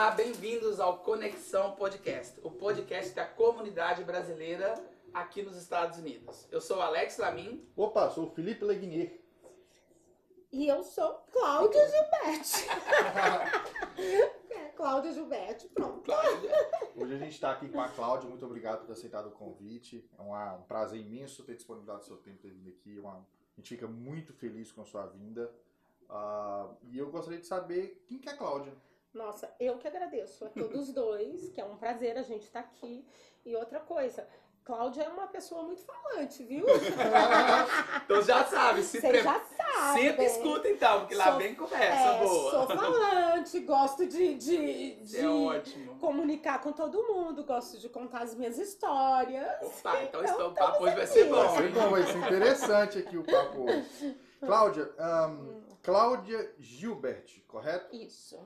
Olá, bem-vindos ao Conexão Podcast, o podcast da comunidade brasileira aqui nos Estados Unidos. Eu sou Alex Lamin. Opa, sou o Felipe Legnier. E eu sou Cláudia Gilberti. é, Cláudia Gilberti, pronto. Cláudia. Hoje a gente está aqui com a Cláudia, muito obrigado por ter aceitado o convite. É uma- um prazer imenso ter disponibilizado o seu tempo ter vindo aqui. É uma- a gente fica muito feliz com a sua vinda. Ah, e eu gostaria de saber quem que é a Cláudia. Nossa, eu que agradeço a todos dois, que é um prazer a gente estar aqui. E outra coisa, Cláudia é uma pessoa muito falante, viu? Então já sabe, se pre... já sabem. Senta e escuta então, porque lá Sou- vem conversa É, boa. sou falante, gosto de, de, de É ótimo. comunicar com todo mundo, gosto de contar as minhas histórias. Opa, então, Então, então o papo hoje vai ser bom. Vai ser bom, vai ser interessante aqui o papo hoje. Cláudia, ahn, Cláudia Gilbert, correto? Isso.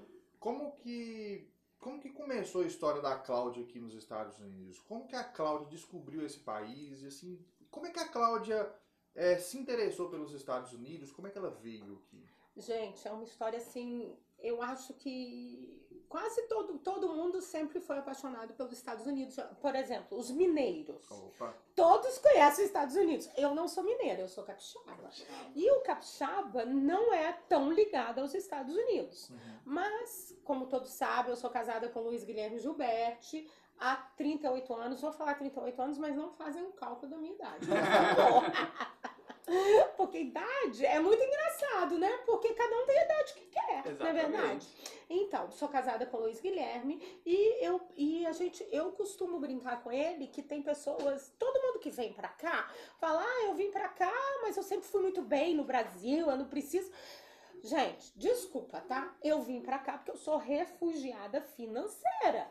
Como que, como que começou a história da Cláudia aqui nos Estados Unidos? Como que a Cláudia descobriu esse país? E assim, como é que a Cláudia eh, se interessou pelos Estados Unidos? Como é que ela veio aqui? Gente, é uma história assim. Eu acho que quase todo, todo mundo sempre foi apaixonado pelos Estados Unidos. Por exemplo, os mineiros. Opa. Todos conhecem os Estados Unidos. Eu não sou mineira, eu sou capixaba. E o capixaba não é tão ligado aos Estados Unidos. Uhum. Mas, como todos sabem, eu sou casada com o Luiz Guilherme Gilberti há 38 anos. Vou falar 38 anos, mas não fazem um cálculo da minha idade. Porque idade é muito engraçado, né? Porque cada um tem a idade que quer, não é Exatamente. verdade? Então, sou casada com o Luiz Guilherme e eu e a gente eu costumo brincar com ele que tem pessoas, todo mundo que vem pra cá, fala: "Ah, eu vim pra cá, mas eu sempre fui muito bem no Brasil, eu não preciso". Gente, desculpa, tá? Eu vim pra cá porque eu sou refugiada financeira.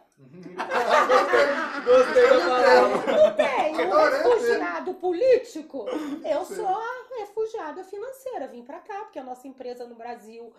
Gostei da palavra. Não tenho um Adorei refugiado político. Eu sou a refugiada financeira. Vim pra cá porque a nossa empresa no Brasil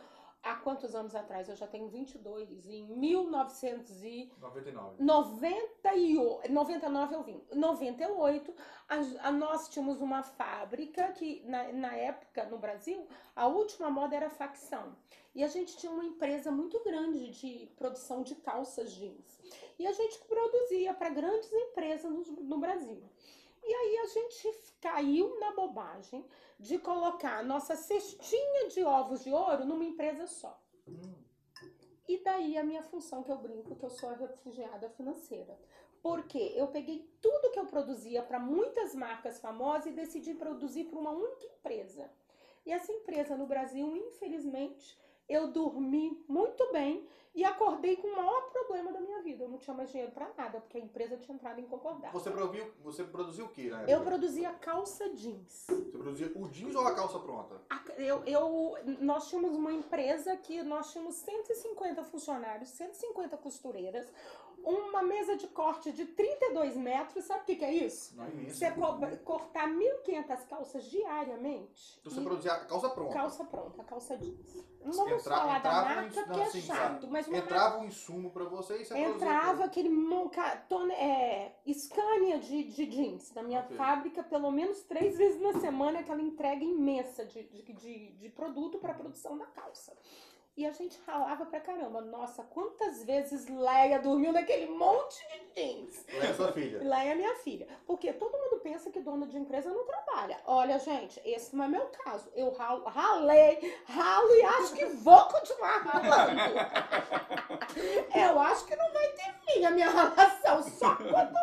há quantos anos atrás? Eu já tenho 22. Em 1900 e 99. 98, 99 eu vim. 98, a, a- nós tínhamos uma fábrica que, na, na época, no Brasil, a última moda era facção. E a gente tinha uma empresa muito grande de produção de calças jeans. E a gente produzia para grandes empresas no, no Brasil. E aí a gente caiu na bobagem de colocar a nossa cestinha de ovos de ouro numa empresa só. Hum, E daí a minha função que eu brinco, que eu sou a refugiada financeira. Porque eu peguei tudo que eu produzia para muitas marcas famosas e decidi produzir para uma única empresa. E essa empresa no Brasil, infelizmente, eu dormi muito bem e acordei com o maior problema da minha vida. Eu não tinha mais dinheiro para nada, porque a empresa tinha entrado em concordata. Você, produziu, você produziu o que, né? Eu produzia calça jeans. Você produzia o jeans ou a calça pronta? A- Eu, eu- nós tínhamos uma empresa que nós tínhamos 150 funcionários, 150 costureiras, uma mesa de corte de 32 metros. Sabe o que, que é isso? Não é imenso. Você cobra- cortar 1.500 calças diariamente. Então você produzia a calça pronta. calça pronta, calça jeans. Não vamos Entra- falar da entrava um marca ins- porque não, é sim, chato, mas Entrava um insumo pra você e você Entrava aquele monca, tone, é, Scania de, de jeans na minha Ok. fábrica pelo menos três vezes na semana, aquela entrega imensa de, de, de, de produto para produção da calça. E a gente ralava pra caramba. Nossa, quantas vezes Leia dormiu naquele monte de jeans? Ela é sua filha. Leia é minha filha. Porque todo mundo pensa que dono de empresa não trabalha. Olha, gente, esse não é meu caso. Eu ralo, ralei, ralo e acho que vou continuar ralando. Eu acho que não vai ter fim a minha relação. Só quando,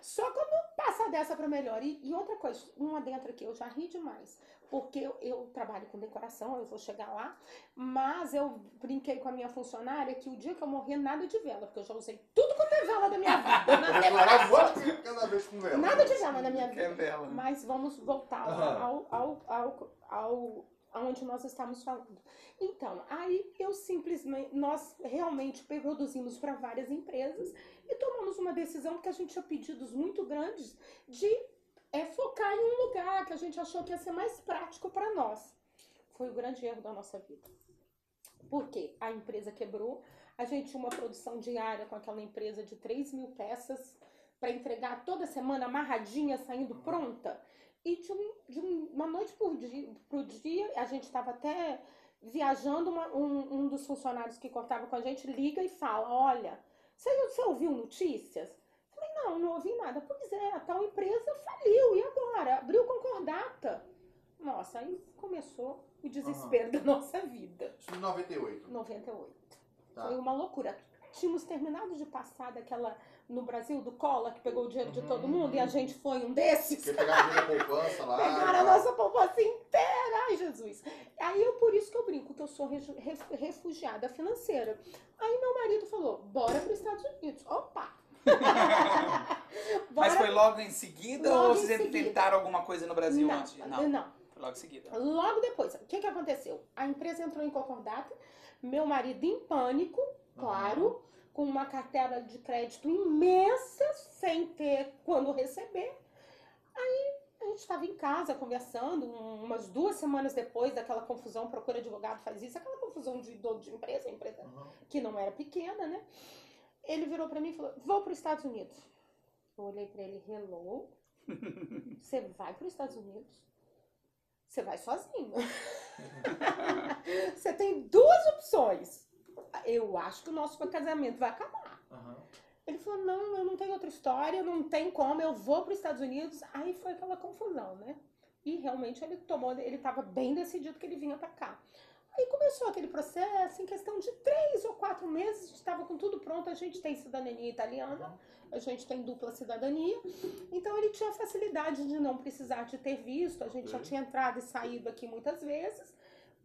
só quando passar dessa pra melhor. E, e outra coisa, um adentro aqui, eu já ri demais. Porque eu, eu trabalho com decoração, eu vou chegar lá. Mas eu brinquei com a minha funcionária que o dia que eu morrer, nada de vela. Porque eu já usei tudo quanto é vela da minha vida. na decoração. cada vez com vela. Nada de vela na minha é vida. bela. Mas vamos voltar Aham. ao, ao, ao, ao, aonde nós estamos falando. Então, aí eu simplesmente, nós realmente produzimos para várias empresas e tomamos uma decisão porque a gente tinha pedidos muito grandes de é, focar em um lugar que a gente achou que ia ser mais prático para nós. Foi o grande erro da nossa vida. Porque a empresa quebrou, a gente tinha uma produção diária com aquela empresa de 3 mil peças para entregar toda semana amarradinha, saindo pronta. E de, um- de um- uma noite por dia, pro dia, a gente estava até viajando, uma- um, um dos funcionários que cortava com a gente liga e fala: Olha, você, você ouviu notícias? Não, não ouvi nada. Pois é, a tal empresa faliu, e agora? Abriu concordata. Nossa, aí começou o desespero da nossa vida. Isso em 98. 98. Tá. Foi uma loucura. Tínhamos terminado de passar daquela no Brasil do Cola que pegou o dinheiro de todo Uhum, mundo e a uhum. gente foi um desses. Porque pegaram a poupança lá. Pegaram a nossa poupança inteira. Ai, Jesus. Aí eu, por isso que eu brinco, que eu sou refugiada financeira. Aí meu marido falou, bora para os Estados Unidos. Opa! Mas foi logo em seguida Logo ou vocês seguida. tentaram alguma coisa no Brasil não, antes? não. Foi logo em seguida. Logo depois, o que, que aconteceu? A empresa entrou em concordata, meu marido em pânico, claro, com uma carteira de crédito imensa, sem ter quando receber. Aí a gente estava em casa conversando, um- umas duas semanas depois daquela confusão, procura advogado faz isso, aquela confusão de dono de empresa, empresa Uhum. que não era pequena, né? Ele virou pra mim e falou: Vou para os Estados Unidos. Eu olhei pra ele: Hello? Você vai para os Estados Unidos? Você vai sozinho. Você tem duas opções. Eu acho que o nosso casamento vai acabar. Uhum. Ele falou: Não, eu não tenho outra história, não tem como, eu vou para os Estados Unidos. Aí foi aquela confusão, né? E realmente ele tomou, ele estava bem decidido que ele vinha para cá. Aí começou aquele processo, em questão de três ou quatro meses, a gente estava com tudo pronto, a gente tem cidadania italiana, a gente tem dupla cidadania, então ele tinha facilidade de não precisar de ter visto, a gente já Ok. tinha entrado e saído aqui muitas vezes,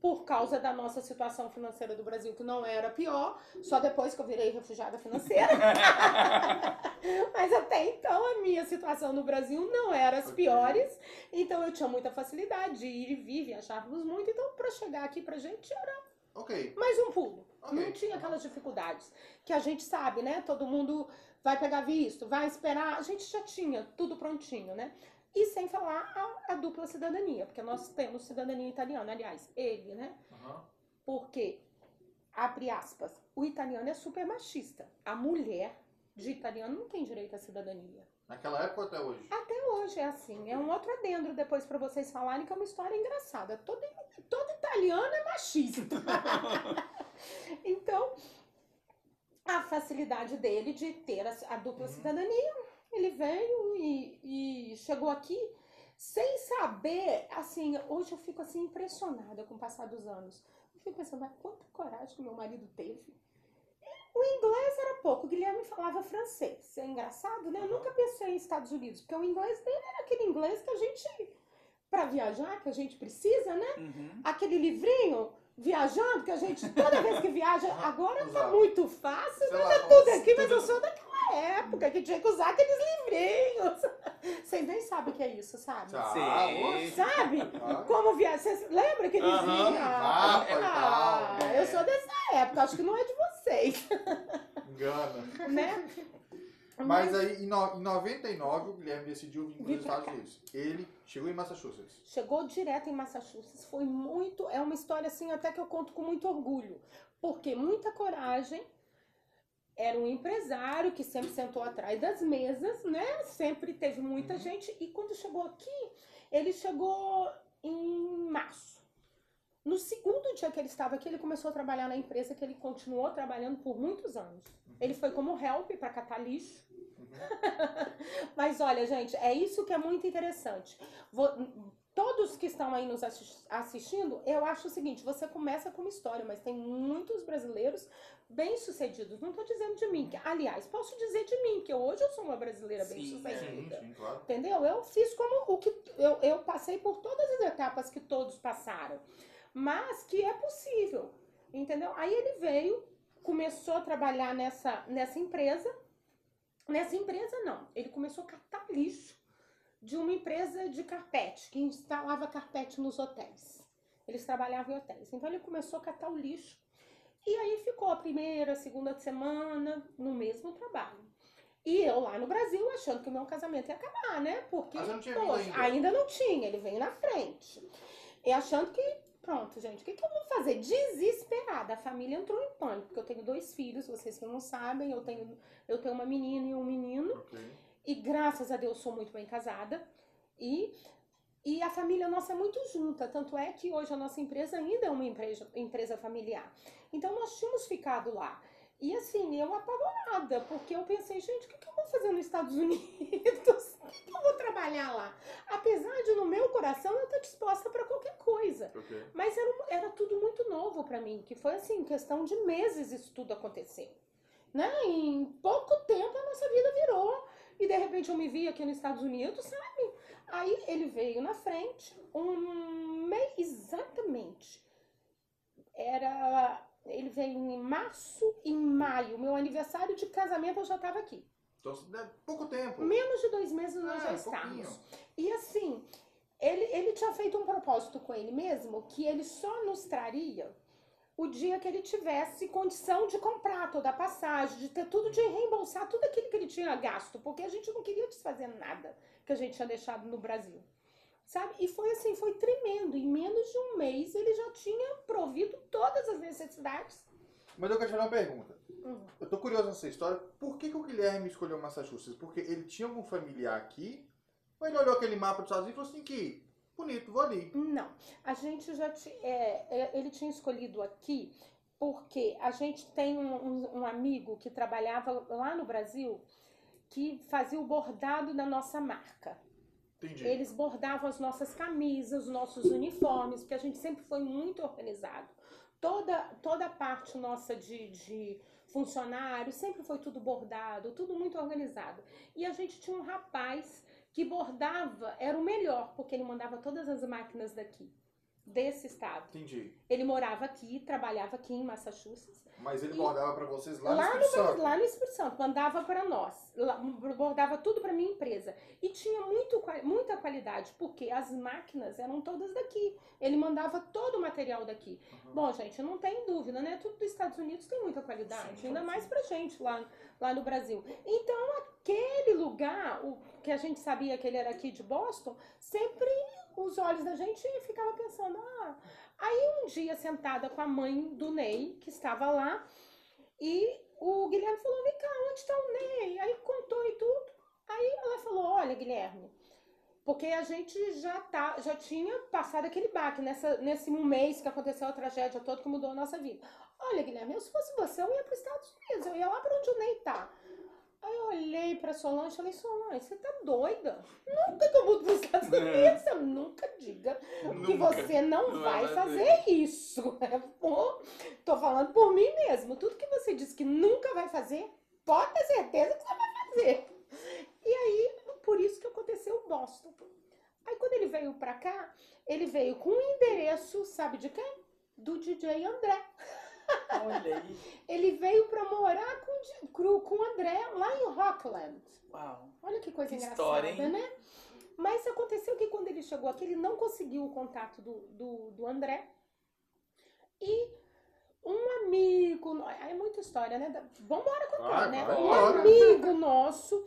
por causa da nossa situação financeira do Brasil, que não era pior, só depois que eu virei refugiada financeira. Mas até então a minha situação no Brasil não era as piores, então eu tinha muita facilidade de ir e vir, viajávamos muito, então para chegar aqui pra gente era Ok. mais um pulo. Ok. Não tinha aquelas dificuldades que a gente sabe, né? Todo mundo vai pegar visto, vai esperar. A gente já tinha tudo prontinho, né? E sem falar a, a dupla cidadania, porque nós temos cidadania italiana. Aliás, ele, né? Uhum. Porque, abre aspas, o italiano é super machista. A mulher de italiano não tem direito à cidadania. Naquela época ou até hoje? Até hoje é assim. É um outro adendo depois pra vocês falarem que é uma história engraçada. Todo, todo italiano é machista. então, a facilidade dele de ter a, a dupla Uhum. cidadania, ele veio e, e chegou aqui sem saber, assim, hoje eu fico assim impressionada com o passar dos anos. Eu fico pensando, mas quanta coragem que meu marido teve. O inglês era pouco, o Guilherme falava francês. É engraçado, né? Eu nunca pensei em Estados Unidos, porque o inglês dele era aquele inglês que a gente, pra viajar, que a gente precisa, né? Uhum. Aquele livrinho, viajando, que a gente, toda vez que viaja, agora tá muito fácil, Sei lá, tudo aqui, mas eu sou daquela época que tinha que usar aqueles livrinhos. Vocês nem sabem o que é isso, sabe? Tá. Sim. Ah, Sabe? Ah. Como viajar? Vocês lembram que eles Aham. vinham? Mapa e Ah, tal. eu sou dessa época, acho que não é de vocês, Engana. né? Mas aí, em, no, em 99, o Guilherme decidiu vir para os Estados cá. Unidos. Ele chegou em Massachusetts. Chegou direto em Massachusetts. Foi muito. É uma história assim, até que eu conto com muito orgulho. Porque muita coragem. Era um empresário que sempre sentou atrás das mesas, né? Sempre teve muita Uhum. gente. E quando chegou aqui, ele chegou em março. No segundo dia que ele estava aqui, ele começou a trabalhar na empresa que ele continuou trabalhando por muitos anos. Ele foi como help para catar lixo. Mas olha, gente, é isso que é muito interessante. Vo- Todos que estão aí nos assis- assistindo, eu acho o seguinte: você começa com uma história, mas tem muitos brasileiros bem-sucedidos. Não estou dizendo de mim, que, aliás, posso dizer de mim, que hoje eu sou uma brasileira Sim, Sim, bem-sucedida. sim, claro. Entendeu? Eu fiz como o que eu, eu passei por todas as etapas que todos passaram, mas que é possível, entendeu? Aí ele veio, começou a trabalhar nessa, nessa empresa. Nessa empresa, não. Ele começou a catar lixo de uma empresa de carpete, que instalava carpete nos hotéis. Eles trabalhavam em hotéis. Então ele começou a catar o lixo. E aí ficou a primeira, a segunda semana no mesmo trabalho. E eu lá no Brasil achando que o meu casamento ia acabar, né? Porque, não poxa, ainda. não tinha, ele veio na frente. E achando que, pronto, gente, o que, que eu vou fazer? Desesperada. A família entrou em pânico, porque eu tenho dois filhos, vocês que não sabem, eu tenho, eu tenho uma menina e um menino. Ok. E graças a Deus sou muito bem casada. E E a família nossa é muito junta, tanto é que hoje a nossa empresa ainda é uma empresa, empresa familiar. Então nós tínhamos ficado lá. E assim, eu apavorada, porque eu pensei, gente, o que, que eu vou fazer nos Estados Unidos? O que, que eu vou trabalhar lá? Apesar de no meu coração eu estar disposta para qualquer coisa. Ok. Mas era, era tudo muito novo pra mim, que foi assim, questão de meses isso tudo aconteceu. Né? Em pouco tempo a nossa vida virou. E de repente eu me vi aqui nos Estados Unidos, sabe? Aí ele veio na frente, um mês exatamente. Era. Ele veio em março e maio. Meu aniversário de casamento eu já estava aqui. Então, é pouco tempo. Menos de dois meses nós É, já pouquinho. estávamos. E assim, ele, ele tinha feito um propósito com ele mesmo que ele só nos traria o dia que ele tivesse condição de comprar toda a passagem, de ter tudo, de reembolsar tudo aquilo que ele tinha gasto, porque a gente não queria desfazer nada que a gente tinha deixado no Brasil. Sabe? E foi assim, foi tremendo. Em menos de um mês ele já tinha provido todas as necessidades. Mas eu quero te fazer uma pergunta. Hum. Eu tô curioso nessa história. Por que, que o Guilherme escolheu Massachusetts? Porque ele tinha algum familiar aqui? Ou ele olhou aquele mapa dos Estados Unidos e falou assim, que bonito, vou ali. Não, a gente já ti- é, é, ele tinha escolhido aqui porque a gente tem um, um- um amigo que trabalhava lá no Brasil que fazia o bordado da nossa marca. Entendi. Eles bordavam as nossas camisas, os nossos uniformes, porque a gente sempre foi muito organizado. Toda, toda a parte nossa de, de funcionário sempre foi tudo bordado, tudo muito organizado. E a gente tinha um rapaz que bordava, era o melhor, porque ele mandava todas as máquinas daqui, desse estado. Entendi. Ele morava aqui, trabalhava aqui em Massachusetts. Mas ele bordava pra vocês lá, Lá no Espírito Santo. lá no Espírito Santo, mandava para nós, lá- bordava tudo para minha empresa. E tinha muito, muita qualidade, porque as máquinas eram todas daqui. Ele mandava todo o material daqui. Uhum. Bom, gente, não tem dúvida, né? Tudo dos Estados Unidos tem muita qualidade, Sim, ainda sim. mais pra gente lá, lá no Brasil. Então, aquele lugar, o que a gente sabia que ele era aqui de Boston, sempre os olhos da gente ficavam pensando, ah. Aí um dia sentada com a mãe do Ney, que estava lá, e o Guilherme falou: vem cá, onde está o Ney? Aí contou e tudo. Aí ela falou: olha, Guilherme, porque a gente já, tá, já tinha passado aquele baque nessa, nesse um mês que aconteceu a tragédia toda que mudou a nossa vida. Olha, Guilherme, se fosse você, eu ia para os Estados Unidos, eu ia lá para onde o Ney tá. Aí eu olhei pra Solange e falei, Solange, você tá doida? Nunca que eu mudo pros Estados Unidos. Eu nunca diga que Nunca. você não Não vai vai fazer isso. É, pô, tô falando por mim mesmo. Tudo que você diz que nunca vai fazer, pode ter certeza que você vai fazer. E aí, por isso que aconteceu o Boston. Aí quando ele veio pra cá, ele veio com o endereço, sabe de quem? Do DJ André. Olha aí. Ele veio pra morar com, com o André lá em Rockland. Uau. Olha que coisa Que engraçada, história, hein? né? Mas aconteceu que quando ele chegou aqui, ele não conseguiu o contato do, do, do André. E um amigo. É muita história, né? Da- Vambora contar, Vai, né? um amigo nosso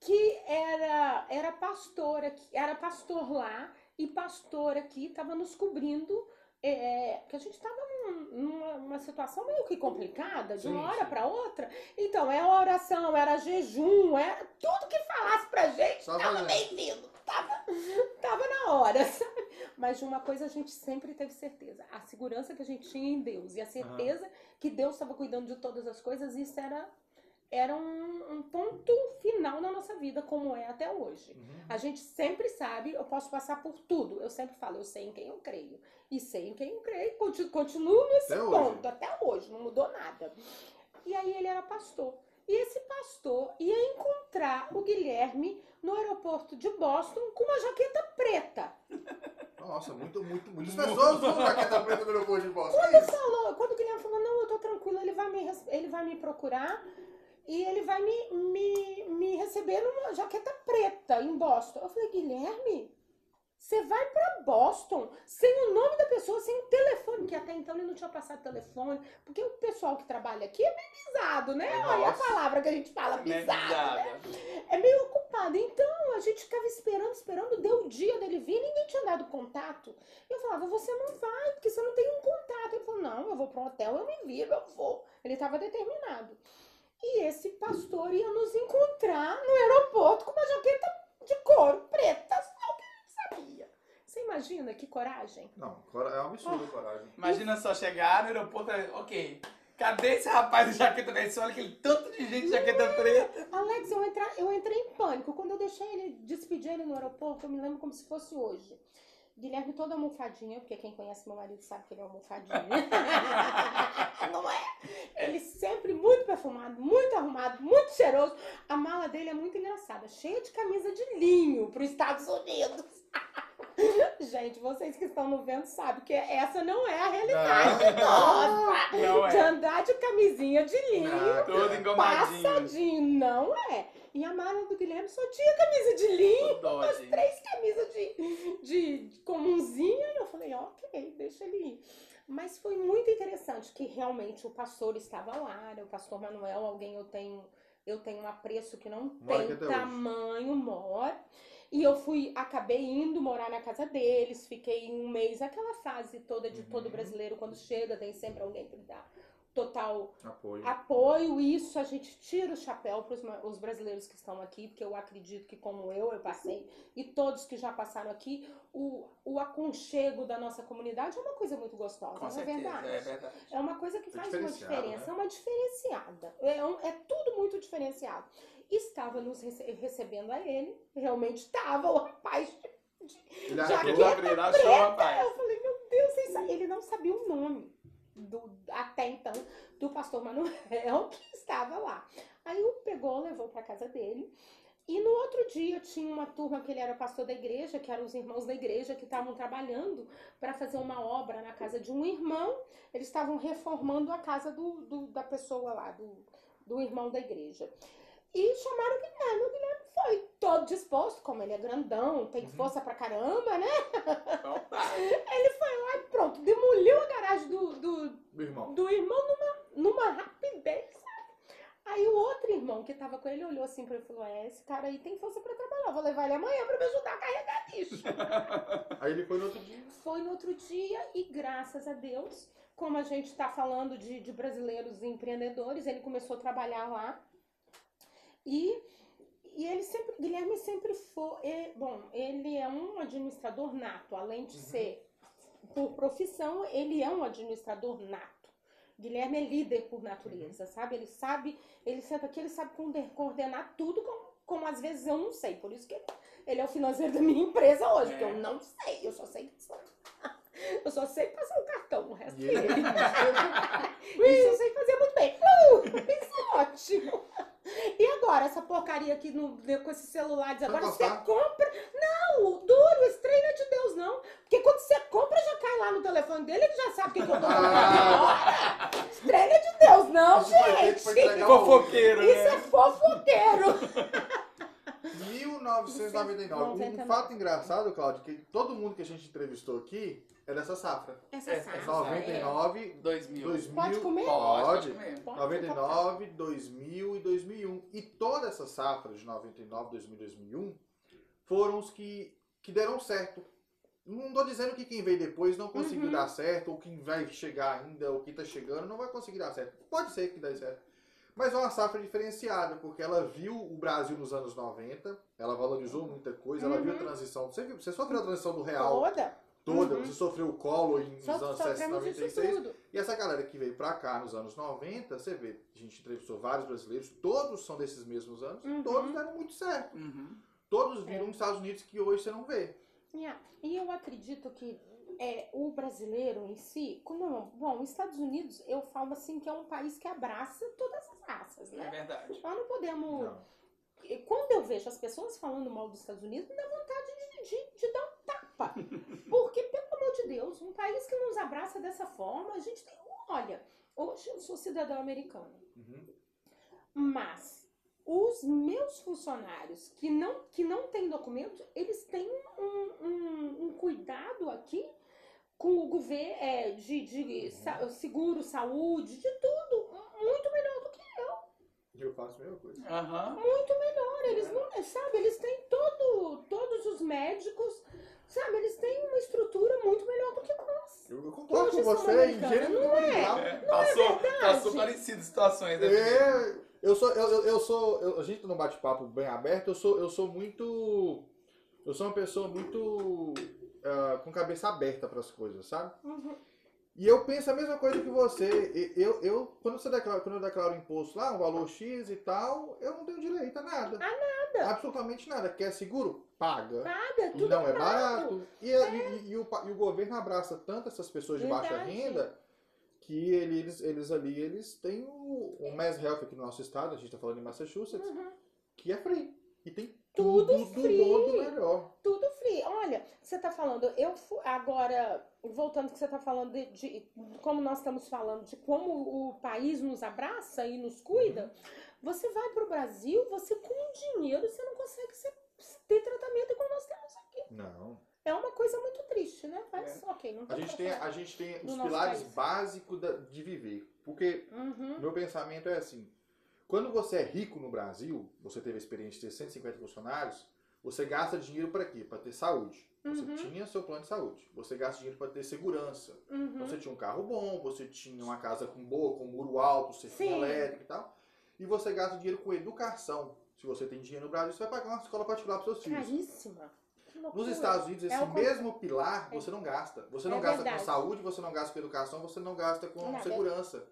que era, era pastor aqui, era pastor lá e pastor aqui, estava nos cobrindo. É, que a gente estava numa uma situação meio que complicada, de Sim, uma hora para outra. Então, era oração, era jejum, era tudo que falasse pra gente Só tava bem-vindo. Tava, tava na hora, sabe? Mas de uma coisa a gente sempre teve certeza. A segurança que a gente tinha em Deus e a certeza que Deus estava cuidando de todas as coisas, isso era, era um, um ponto final na nossa vida, como é até hoje. Uhum. A gente sempre sabe, eu posso passar por tudo. Eu sempre falo, eu sei em quem eu creio. E sei em quem eu creio. Conti- Continuo nesse Até hoje. ponto, até hoje, não mudou nada. E aí ele era pastor. E esse pastor ia encontrar o Guilherme no aeroporto de Boston com uma jaqueta preta. Nossa, muito, muito, muitas pessoas usam jaqueta preta no aeroporto de Boston. Que isso? Falou, quando o Guilherme falou, não, eu tô tranquilo, ele vai me, ele vai me procurar e ele vai me, me, me receber numa jaqueta preta em Boston. Eu falei, Guilherme, você vai pra Boston sem o nome da pessoa, sem o telefone, que até então ele não tinha passado telefone, porque o pessoal que trabalha aqui é meio bizado, né? Olha a Nossa. palavra que a gente fala, Né, bizado, né? Bizarra. É meio ocupado. Então, a gente ficava esperando, esperando, deu o dia dele vir, ninguém tinha dado contato. Eu falava, você não vai, porque você não tem um contato. Ele falou, não, eu vou para um hotel, eu me viro, eu vou. Ele estava determinado. E esse pastor ia nos encontrar no aeroporto com uma jaqueta de couro preta, só que ele sabia imagina que coragem? Não, é um absurdo a coragem. Imagina só chegar no aeroporto, ok. Cadê esse rapaz de jaqueta preta? Você olha aquele tanto de gente de jaqueta preta. Alex, eu, entra, eu entrei em pânico. Quando eu deixei ele, despedi ele no aeroporto, eu me lembro como se fosse hoje. Guilherme todo almofadinha, porque quem conhece meu marido sabe que ele é almofadinha. Não é? Ele muito arrumado, muito cheiroso. A mala dele é muito engraçada, cheia de camisa de linho para os Estados Unidos. Gente, vocês que estão no vento sabem que essa não é a realidade nossa. Não De é. andar de camisinha de linho. Engomadinho. Passadinho, não é. E a mala do Guilherme só tinha camisa de linho, umas três camisas de, de, de comunzinha. E eu falei, ok, deixa ele ir. Mas foi muito interessante que realmente o pastor estava lá, né? o pastor Manuel, alguém eu tenho, eu tenho um apreço que não Mora tem hoje. tamanho, mora. E eu fui, acabei indo morar na casa deles, fiquei um mês, aquela fase toda de todo Uhum. brasileiro, quando chega, tem sempre alguém que dá total Apoio. apoio isso, a gente tira o chapéu para os brasileiros que estão aqui, porque eu acredito que, como eu, eu passei, e todos que já passaram aqui, o, o aconchego da nossa comunidade é uma coisa muito gostosa, Com não é certeza, verdade? é verdade. É uma coisa que É faz uma diferença, né? é uma diferenciada. É, um- é tudo muito diferenciado. Estava nos rece- recebendo a ele, realmente estava o rapaz. Ele Já achou- que- Jaqueta preta, rapaz. Eu falei, meu Deus, ele não sabia o nome do, até então do pastor Manuel que estava lá. Aí o pegou, levou para casa dele. E no outro dia tinha uma turma que ele era pastor da igreja, que eram os irmãos da igreja que estavam trabalhando para fazer uma obra na casa de um irmão. Eles estavam reformando a casa do, do- da pessoa lá, do, do irmão da igreja. E chamaram o Guilherme. O Guilherme foi todo disposto, como ele é grandão, tem Uhum. força pra caramba, né? Opa. Aí pronto, demoliu a garagem do, do, Meu irmão. do irmão numa, numa rapidez, sabe? Aí o outro irmão que tava com ele olhou assim pra ele e falou: É, esse cara aí tem força pra trabalhar, vou levar ele amanhã pra me ajudar a carregar lixo. Aí ele foi no outro dia. Foi no outro dia e graças a Deus, como a gente está falando de, de brasileiros e empreendedores, ele começou a trabalhar lá. E, e ele sempre, Guilherme sempre foi, bom, ele é um administrador nato, além de Uhum. ser por profissão, ele é um administrador nato. Guilherme é líder por natureza, sabe? Ele sabe, ele senta aqui, ele sabe coordenar tudo como, como às vezes eu não sei. Por isso que ele, ele é o financeiro da minha empresa hoje, É. porque eu não sei, eu só sei eu só sei passar o cartão, o resto E é ele- ele. Isso eu sei fazer muito bem. Uh, isso é ótimo. E agora, essa porcaria aqui no, com esses celulares, agora você compra. Não, duro, esse trem não é de Deus, não. Porque quando você compra, já cai lá no telefone dele, ele já sabe o que, que eu tô comprando Ah. agora. Esse trem não é de Deus, não, Isso gente. Fofoqueiro, Isso né? é fofoqueiro. 1999. Um fato engraçado, Claudio, que todo mundo que a gente entrevistou aqui é dessa safra. Essa É, safra, 99, 2000. 2000. Pode comer? Pode. comer. Pode 99, 2000 e 2001. E toda essa safra de 99, 2000 e 2001 foram os que, que deram certo. Não tô dizendo que quem veio depois não conseguiu Uhum. dar certo, ou quem vai chegar ainda, ou quem tá chegando, não vai conseguir dar certo. Pode ser que dê certo. Mas é uma safra diferenciada, porque ela viu o Brasil nos anos 90, ela valorizou muita coisa, ela viu a Uhum. transição. Você, viu, você sofreu a transição do real Toda. toda, Uhum. você sofreu o colo em, nos anos sofremos isso 96. tudo. E essa galera que veio pra cá nos anos 90, você vê, a gente entrevistou vários brasileiros, todos são desses mesmos anos, Uhum. todos deram muito certo. Uhum. Todos viram nos Estados Unidos que hoje você não vê. Yeah. E eu acredito que é, o brasileiro em si, como, bom, os Estados Unidos, eu falo assim que é um país que abraça todas as raças, É né? verdade. Nós não podemos. Não. Quando eu vejo as pessoas falando mal dos Estados Unidos, me dá vontade de, de, de dar um tapa. Porque, pelo amor de Deus, um país que nos abraça dessa forma, a gente tem. Olha, hoje eu sou cidadão americano. Uhum. Mas os meus funcionários que não, que não têm documento, eles têm um, um, um cuidado aqui com o governo é, de, de sa- seguro, saúde, de tudo, muito melhor do que Eu faço a mesma coisa. Aham. eu. Eles não, sabe, eles têm todo, todos os médicos, sabe, eles têm uma estrutura muito melhor do que nós. Eu, eu concordo com você em gênero não é? moral. É, passou, verdade. passou parecidas situações, né? É, eu sou, eu, eu- eu sou, eu- a gente num bate-papo bem aberto, eu sou, eu sou muito, eu sou uma pessoa muito ah, com cabeça aberta para as coisas, sabe? Uhum. E eu penso a mesma coisa que você. Eu, eu, quando, você declara, quando eu declaro imposto lá, um valor X e tal, eu não tenho direito a nada. A nada. Absolutamente nada. Quer seguro? Paga. Paga, tudo não é pago. barato. E, e- e o, e o governo abraça tanto essas pessoas de baixa Verdade. renda que eles, eles ali eles têm o, o Mass Health aqui no nosso estado, a gente está falando em Massachusetts, Uhum. que é free. E tem Tudo tudo, do free. bom do melhor. Tudo free. Olha, você tá falando, eu agora, voltando que você tá falando de, de- como nós estamos falando, de como o país nos abraça e nos cuida, você vai pro Brasil, você com dinheiro, você não consegue ser- ter tratamento igual nós temos aqui. Não. É uma coisa muito triste, né? Mas, ok, não A gente tem, a gente tem os pilares básicos de viver. Porque Uhum. meu pensamento é assim: quando você é rico no Brasil, você teve a experiência de ter 150 funcionários, você gasta dinheiro para quê? Para ter saúde. Você Uhum. tinha seu plano de saúde. Você gasta dinheiro para ter segurança. Uhum. Você tinha um carro bom, você tinha uma casa com boa, com muro alto, cerquinha Sim. elétrica e tal. E você gasta dinheiro com educação. Se você tem dinheiro no Brasil, você vai pagar uma escola particular para seus filhos. Caríssima. Nos. Estados Unidos, É esse con- mesmo pilar você não gasta. Você não É gasta verdade. com saúde, você não gasta com educação, você não gasta com Nada. segurança.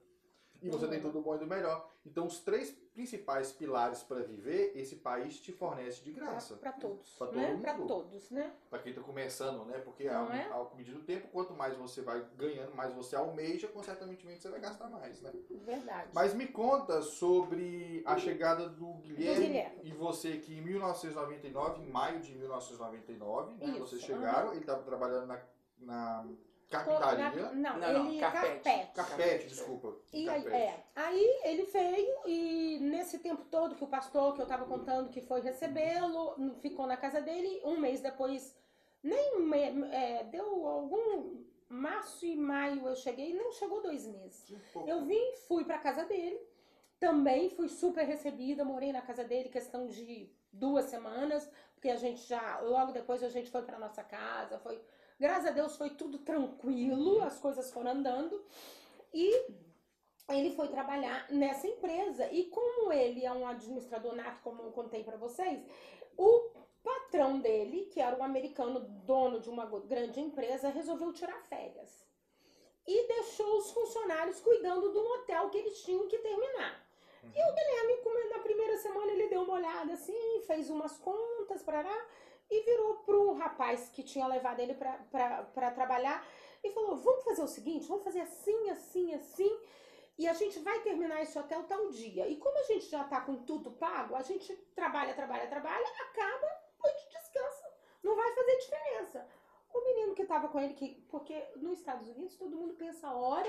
E você tem Uhum. tudo bom e do melhor. Então, os três principais pilares para viver, esse país te fornece de graça. Pra todos, Pra todo né? mundo. Pra todos, né? Para quem está começando, né? Porque ao, é? ao medida do tempo, quanto mais você vai ganhando, mais você almeja, consequentemente você vai gastar mais, né? Verdade. Mas me conta sobre a chegada do Guilherme, Guilherme. e você aqui em 1999, em maio de 1999, né? Isso, Vocês chegaram, ele estava trabalhando na, na carpintaria. na- Não, Não, não, ele carpete. carpete. Carpete, desculpa. E aí, Carpete. é, aí ele veio e nesse tempo todo que o pastor que eu tava contando que foi recebê-lo, ficou na casa dele, um mês depois, nem um é, deu algum março e maio eu cheguei, não chegou dois meses. Eu vim, fui pra casa dele, também fui super recebida, morei na casa dele questão de duas semanas, porque a gente já, logo depois a gente foi pra nossa casa, foi, graças a Deus foi tudo tranquilo, as coisas foram andando, e ele foi trabalhar nessa empresa, e como ele é um administrador nato, como eu contei pra vocês, o patrão dele, que era um americano dono de uma grande empresa, resolveu tirar férias. E deixou os funcionários cuidando do hotel que eles tinham que terminar. E o Guilherme, na primeira semana, ele deu uma olhada assim, fez umas contas para lá e virou pro rapaz que tinha levado ele para trabalhar e falou: Vamos fazer o seguinte, vamos fazer assim, assim, assim. E a gente vai terminar esse hotel tal dia. E como a gente já tá com tudo pago, a gente trabalha, trabalha, trabalha, acaba, depois descansa. Não vai fazer diferença. O menino que tava com ele, que, porque nos Estados Unidos todo mundo pensa hora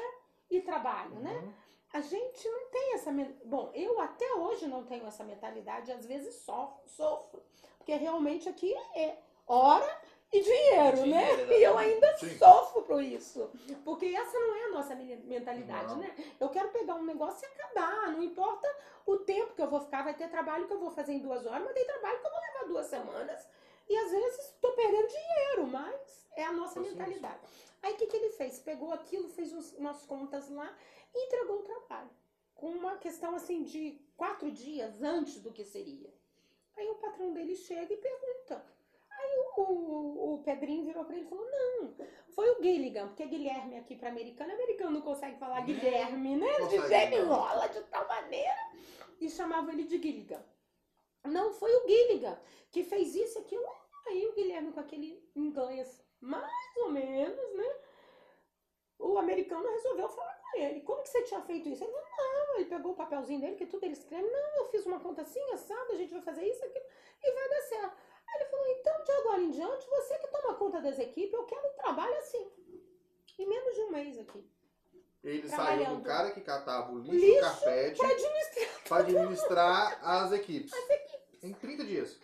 e trabalho, né? Uhum. A gente não tem essa. Bom, eu até hoje não tenho essa mentalidade, às vezes sofro, sofro. Porque realmente aqui é hora e dinheiro, né? Dinheiro, E eu ainda Sim. sofro por isso. Porque essa não é a nossa men- mentalidade, Não. né? Eu quero pegar um negócio e acabar. Não importa o tempo que eu vou ficar, vai ter trabalho que eu vou fazer em duas horas, mas tem trabalho que eu vou levar duas semanas. E às vezes estou perdendo dinheiro, mas é a nossa Assim, mentalidade. Aí o que, que ele fez? Pegou aquilo, fez uns- umas contas lá e entregou o trabalho. Com uma questão assim de quatro dias antes do que seria. Aí o patrão dele chega e pergunta. Aí o, o, o Pedrinho virou pra ele e falou: Não, foi o Gilligan, porque Guilherme aqui pra americano, americano não consegue falar? Guilherme, né? Consegue não. enrola de tal maneira. E chamava ele de Gilligan. Não, foi o Gilligan que fez isso e aquilo. Aí o Guilherme com aquele inglês mais ou menos, né? O americano resolveu falar com ele. Como que você tinha feito isso? Ele falou, não, ele pegou o papelzinho dele, que tudo ele escreve. Não, eu fiz uma conta assim, assado, a gente vai fazer isso, aquilo, e vai dar certo. Aí ele falou, então de agora em diante, você que toma conta dessa equipe, eu quero um trabalho assim. Em menos de um mês aqui. Ele saiu do cara que catava o lixo, Lixo o carpete, Pra administrar para administrar as equipes. Em 30 dias.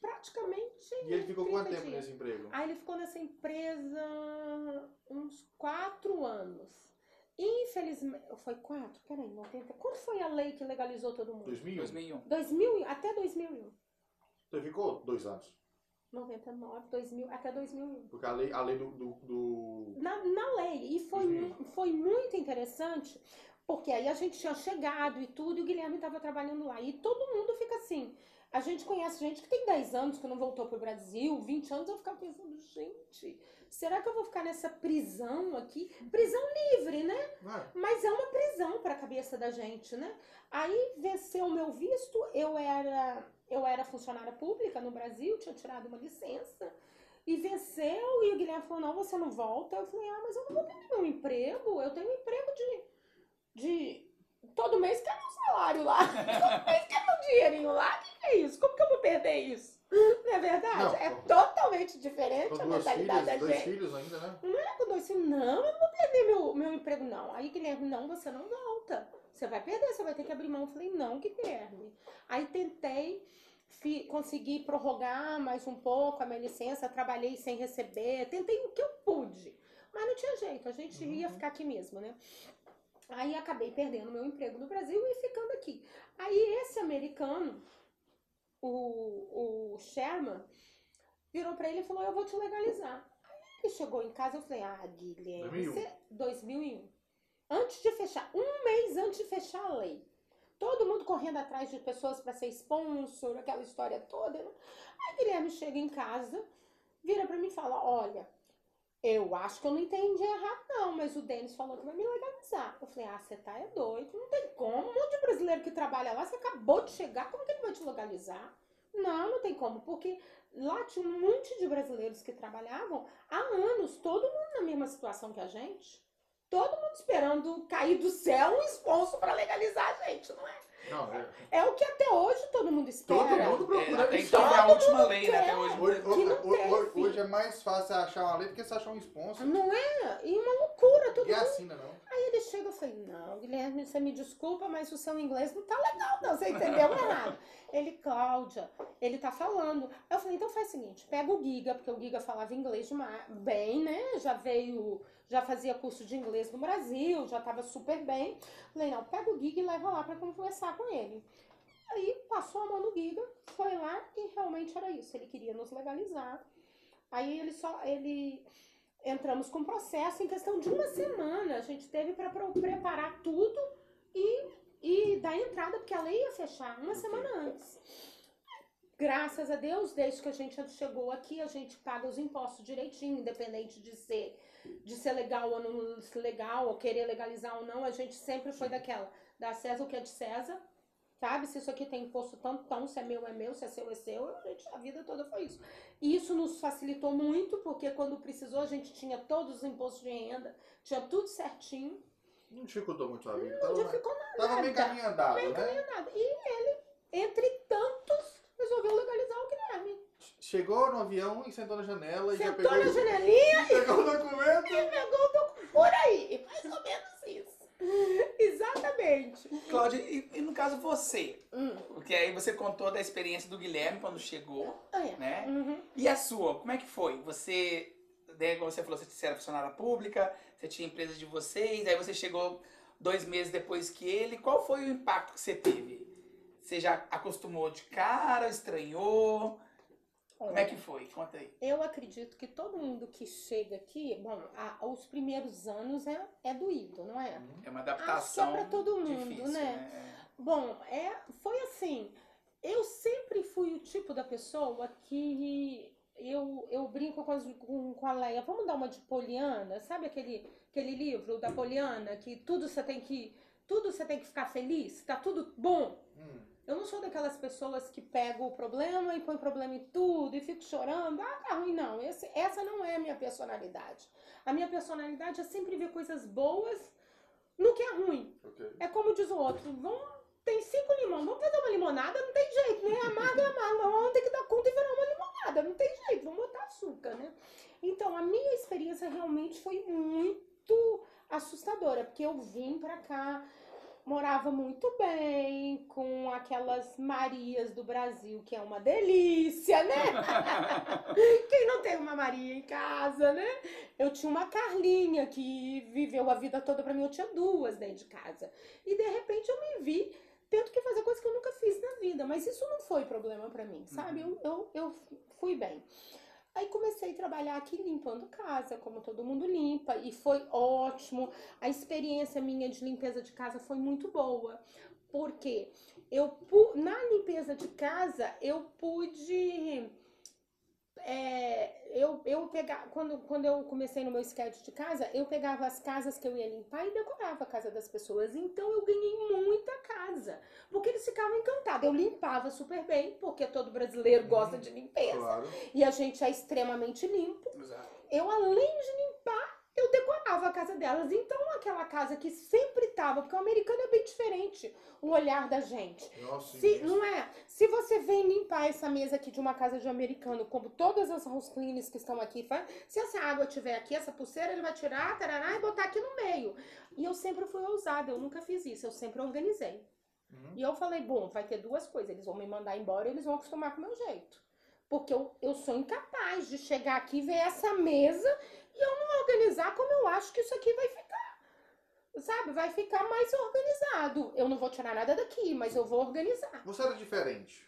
praticamente. E ele ficou 30 quanto tempo dias. nesse emprego? Aí ele ficou nessa empresa uns quatro anos. Infelizmente. Foi quatro? Peraí, 90. Quando foi a lei que legalizou todo mundo? 2001? 2001. 2000, e- até 2001. Então ficou dois anos. 99, 2000, até 2001. Porque a lei, a lei do, do, do- Na, na lei. E foi, 2001. mu- foi muito interessante, porque aí a gente tinha chegado e tudo, e o Guilherme estava trabalhando lá. E todo mundo fica assim. A gente conhece gente que tem 10 anos que não voltou pro Brasil, 20 anos, eu ficava pensando, gente, será que eu vou ficar nessa prisão aqui? Prisão livre, né? Mas é uma prisão para a cabeça da gente, né? Aí venceu o meu visto, eu era eu era funcionária pública no Brasil, tinha tirado uma licença. E venceu, e o Guilherme falou: não, você não volta. Eu falei: ah, mas eu não vou perder meu emprego. Eu tenho um emprego de. de todo mês quero um salário lá. Todo mês quero um dinheirinho lá. O que é isso? Como que eu vou perder isso? Não é verdade? Não, é com- totalmente diferente Com a mentalidade filhas, da dois gente. filhos ainda, né? Não é quando eu disse, não, eu não vou perder meu, meu emprego, não. Aí Guilherme, não, você não volta. Você vai perder, você vai ter que abrir mão. Eu falei, não, Guilherme. Aí tentei, consegui prorrogar mais um pouco a minha licença, trabalhei sem receber, tentei o que eu pude. Mas não tinha jeito, a gente ia ficar aqui mesmo, né? Aí acabei perdendo meu emprego no Brasil e ficando aqui. Aí esse americano, o, o Sherman, virou pra ele e falou: Eu vou te legalizar. Aí ele chegou em casa eu falei: Ah, Guilherme, 2001. você. 2001. Antes de fechar, um mês antes de fechar a lei. Todo mundo correndo atrás de pessoas para ser sponsor, aquela história toda. Né? Aí Guilherme chega em casa, vira pra mim e fala: Olha, eu acho que eu não entendi errado, não, mas o Denis falou que vai me legalizar. Eu falei: Ah, você tá é doido, não tem como. Um monte de brasileiro que trabalha lá, você acabou de chegar, como que ele vai te legalizar? Não, não tem como, porque lá tinha um monte de brasileiros que trabalhavam há anos, todo mundo na mesma situação que a gente. Todo mundo esperando cair do céu um sponsor para legalizar a gente, não é? Não, é. É o que até hoje todo mundo espera. Todo mundo É, procura até isso. então é a última lei, né? Até hoje. Hoje, que hoje, não hoje- teve. hoje é mais fácil você achar uma lei do que você achar um sponsor. Não é? E uma loucura, Ninguém mundo. assina, não. Aí ele chega e falei, não, Guilherme, você me desculpa, mas o seu inglês não tá legal, não. Você entendeu errado. Ele, Cláudia, ele tá falando. Aí eu falei, então faz o seguinte, pega o Giga, porque o Giga falava inglês demais, bem, né? Já veio, já fazia curso de inglês no Brasil, já tava super bem. Falei, não, pega o Giga e leva lá pra conversar com ele. Aí passou a mão no Giga, foi lá e realmente era isso. Ele queria nos legalizar. Aí ele só, ele entramos com processo em questão de uma semana. A gente teve para preparar tudo e, e dar entrada, porque a lei ia fechar uma semana antes. Graças a Deus, desde que a gente chegou aqui, a gente paga os impostos direitinho, independente de ser, de ser legal ou não ser legal, ou querer legalizar ou não, a gente sempre foi daquela, da César o que é de César, sabe? Se isso aqui tem imposto tanto, tão, se é meu é meu, se é seu é seu, a, gente, a vida toda foi isso. E isso nos facilitou muito, porque quando precisou a gente tinha todos os impostos de renda, tinha tudo certinho, Não dificultou muito a vida. não Tava, dificultou tava meio nada. caminho andado, Meio né? nada. E ele, entre tantos, resolveu legalizar. Chegou no avião e sentou na janela e já Sentou pegou, na janelinha pegou o documento. e pegou o documento. Por aí, mais ou menos isso. Exatamente. Cláudia, e, e no caso você? Hum, Porque aí você contou da experiência do Guilherme quando chegou, é. né? Uhum. E a sua, como é que foi? Você, né, como você falou, você era funcionária pública, você tinha empresa de vocês, aí você chegou dois meses depois que ele. Qual foi o impacto que você teve? Você já acostumou de cara, estranhou? Como é que foi? Conta aí. Eu acredito que todo mundo que chega aqui, bom, a- os primeiros anos é, é doído, não é? É uma adaptação. Acho que é pra todo mundo, difícil, né? Bom, é, foi assim. Eu sempre fui o tipo da pessoa que eu, eu brinco com, as- com, com a Leia. Vamos dar uma de Poliana, sabe aquele, aquele livro da Poliana que tudo você tem que tudo você tem que ficar feliz, tá tudo bom. Hum, Eu não sou daquelas pessoas que pegam o problema e põe problema em tudo e fico chorando. Ah, tá ruim, não. Esse, essa não é a minha personalidade. A minha personalidade é sempre ver coisas boas no que é ruim. ok. É como diz o outro, vamos, tem cinco limões, vamos fazer uma limonada? Não tem jeito, né? Amarga é amarga, mas vamos ter que dar conta e virar uma limonada, não tem jeito, vamos botar açúcar, né? Então, a minha experiência realmente foi muito assustadora, porque eu vim pra cá, morava muito bem, com aquelas Marias do Brasil, que é uma delícia, né? Quem não tem uma Maria em casa, né? Eu tinha uma Carlinha que viveu a vida toda pra mim, eu tinha duas dentro de casa. E de repente eu me vi tendo que fazer coisas que eu nunca fiz na vida, mas isso não foi problema pra mim, sabe? Eu, eu, eu fui bem. Aí comecei a trabalhar aqui limpando casa, como todo mundo limpa, e foi ótimo. A experiência minha de limpeza de casa foi muito boa, porque eu na limpeza de casa eu pude é, eu, eu pegava, quando, quando eu comecei no meu sketch de casa, eu pegava as casas que eu ia limpar e decorava a casa das pessoas. Então eu ganhei muita casa. Porque eles ficavam encantados. Eu limpava super bem, porque todo brasileiro gosta de limpeza. Claro. E a gente é extremamente limpo. Exato. Eu, além de limpar, eu decorava a casa delas. Então, aquela casa que sempre tava, porque o americano é bem diferente, o olhar da gente. Nossa, Se, imenso. não é? Se você vem limpar essa mesa aqui de uma casa de um americano, como todas as house cleaners que estão aqui, se essa água tiver aqui, essa pulseira, ele vai tirar, tarará, e botar aqui no meio. E eu sempre fui ousada, eu nunca fiz isso, eu sempre organizei. Uhum. E eu falei, bom, vai ter duas coisas, eles vão me mandar embora e eles vão acostumar com o meu jeito. Porque eu, eu sou incapaz de chegar aqui, ver essa mesa e organizar como eu acho que isso aqui vai ficar. Sabe? Vai ficar mais organizado. Eu não vou tirar nada daqui, mas eu vou organizar. Você era diferente.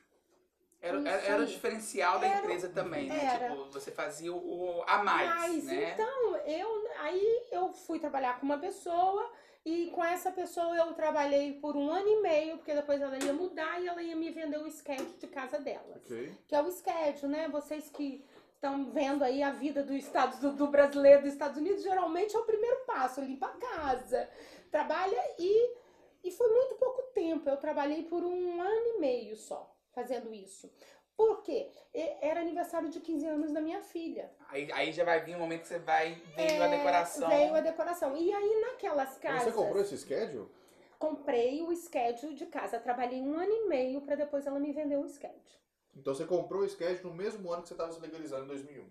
Era, era, era o diferencial da Era- empresa também, né? era. Tipo, você fazia o, o a mais, Mas né? então, eu aí eu fui trabalhar com uma pessoa e com essa pessoa eu trabalhei por um ano e meio, porque depois ela ia mudar e ela ia me vender o sketch de casa delas. Ok. Que é o sketch, né? Vocês que estão vendo aí a vida do Estados do, do brasileiro dos Estados Unidos, geralmente é o primeiro passo, limpa a casa, trabalha e e foi muito pouco tempo. Eu trabalhei por um ano e meio só fazendo isso. Por quê? E- Era aniversário de 15 anos da minha filha. Aí, aí já vai vir um momento que você vai veio a É, decoração. Veio a decoração. E aí, naquelas casas. Você comprou esse schedule? Comprei o schedule de casa. Trabalhei um ano e meio para depois ela me vender o schedule. Então você comprou o schedule no mesmo ano que você estava se legalizando em 2001.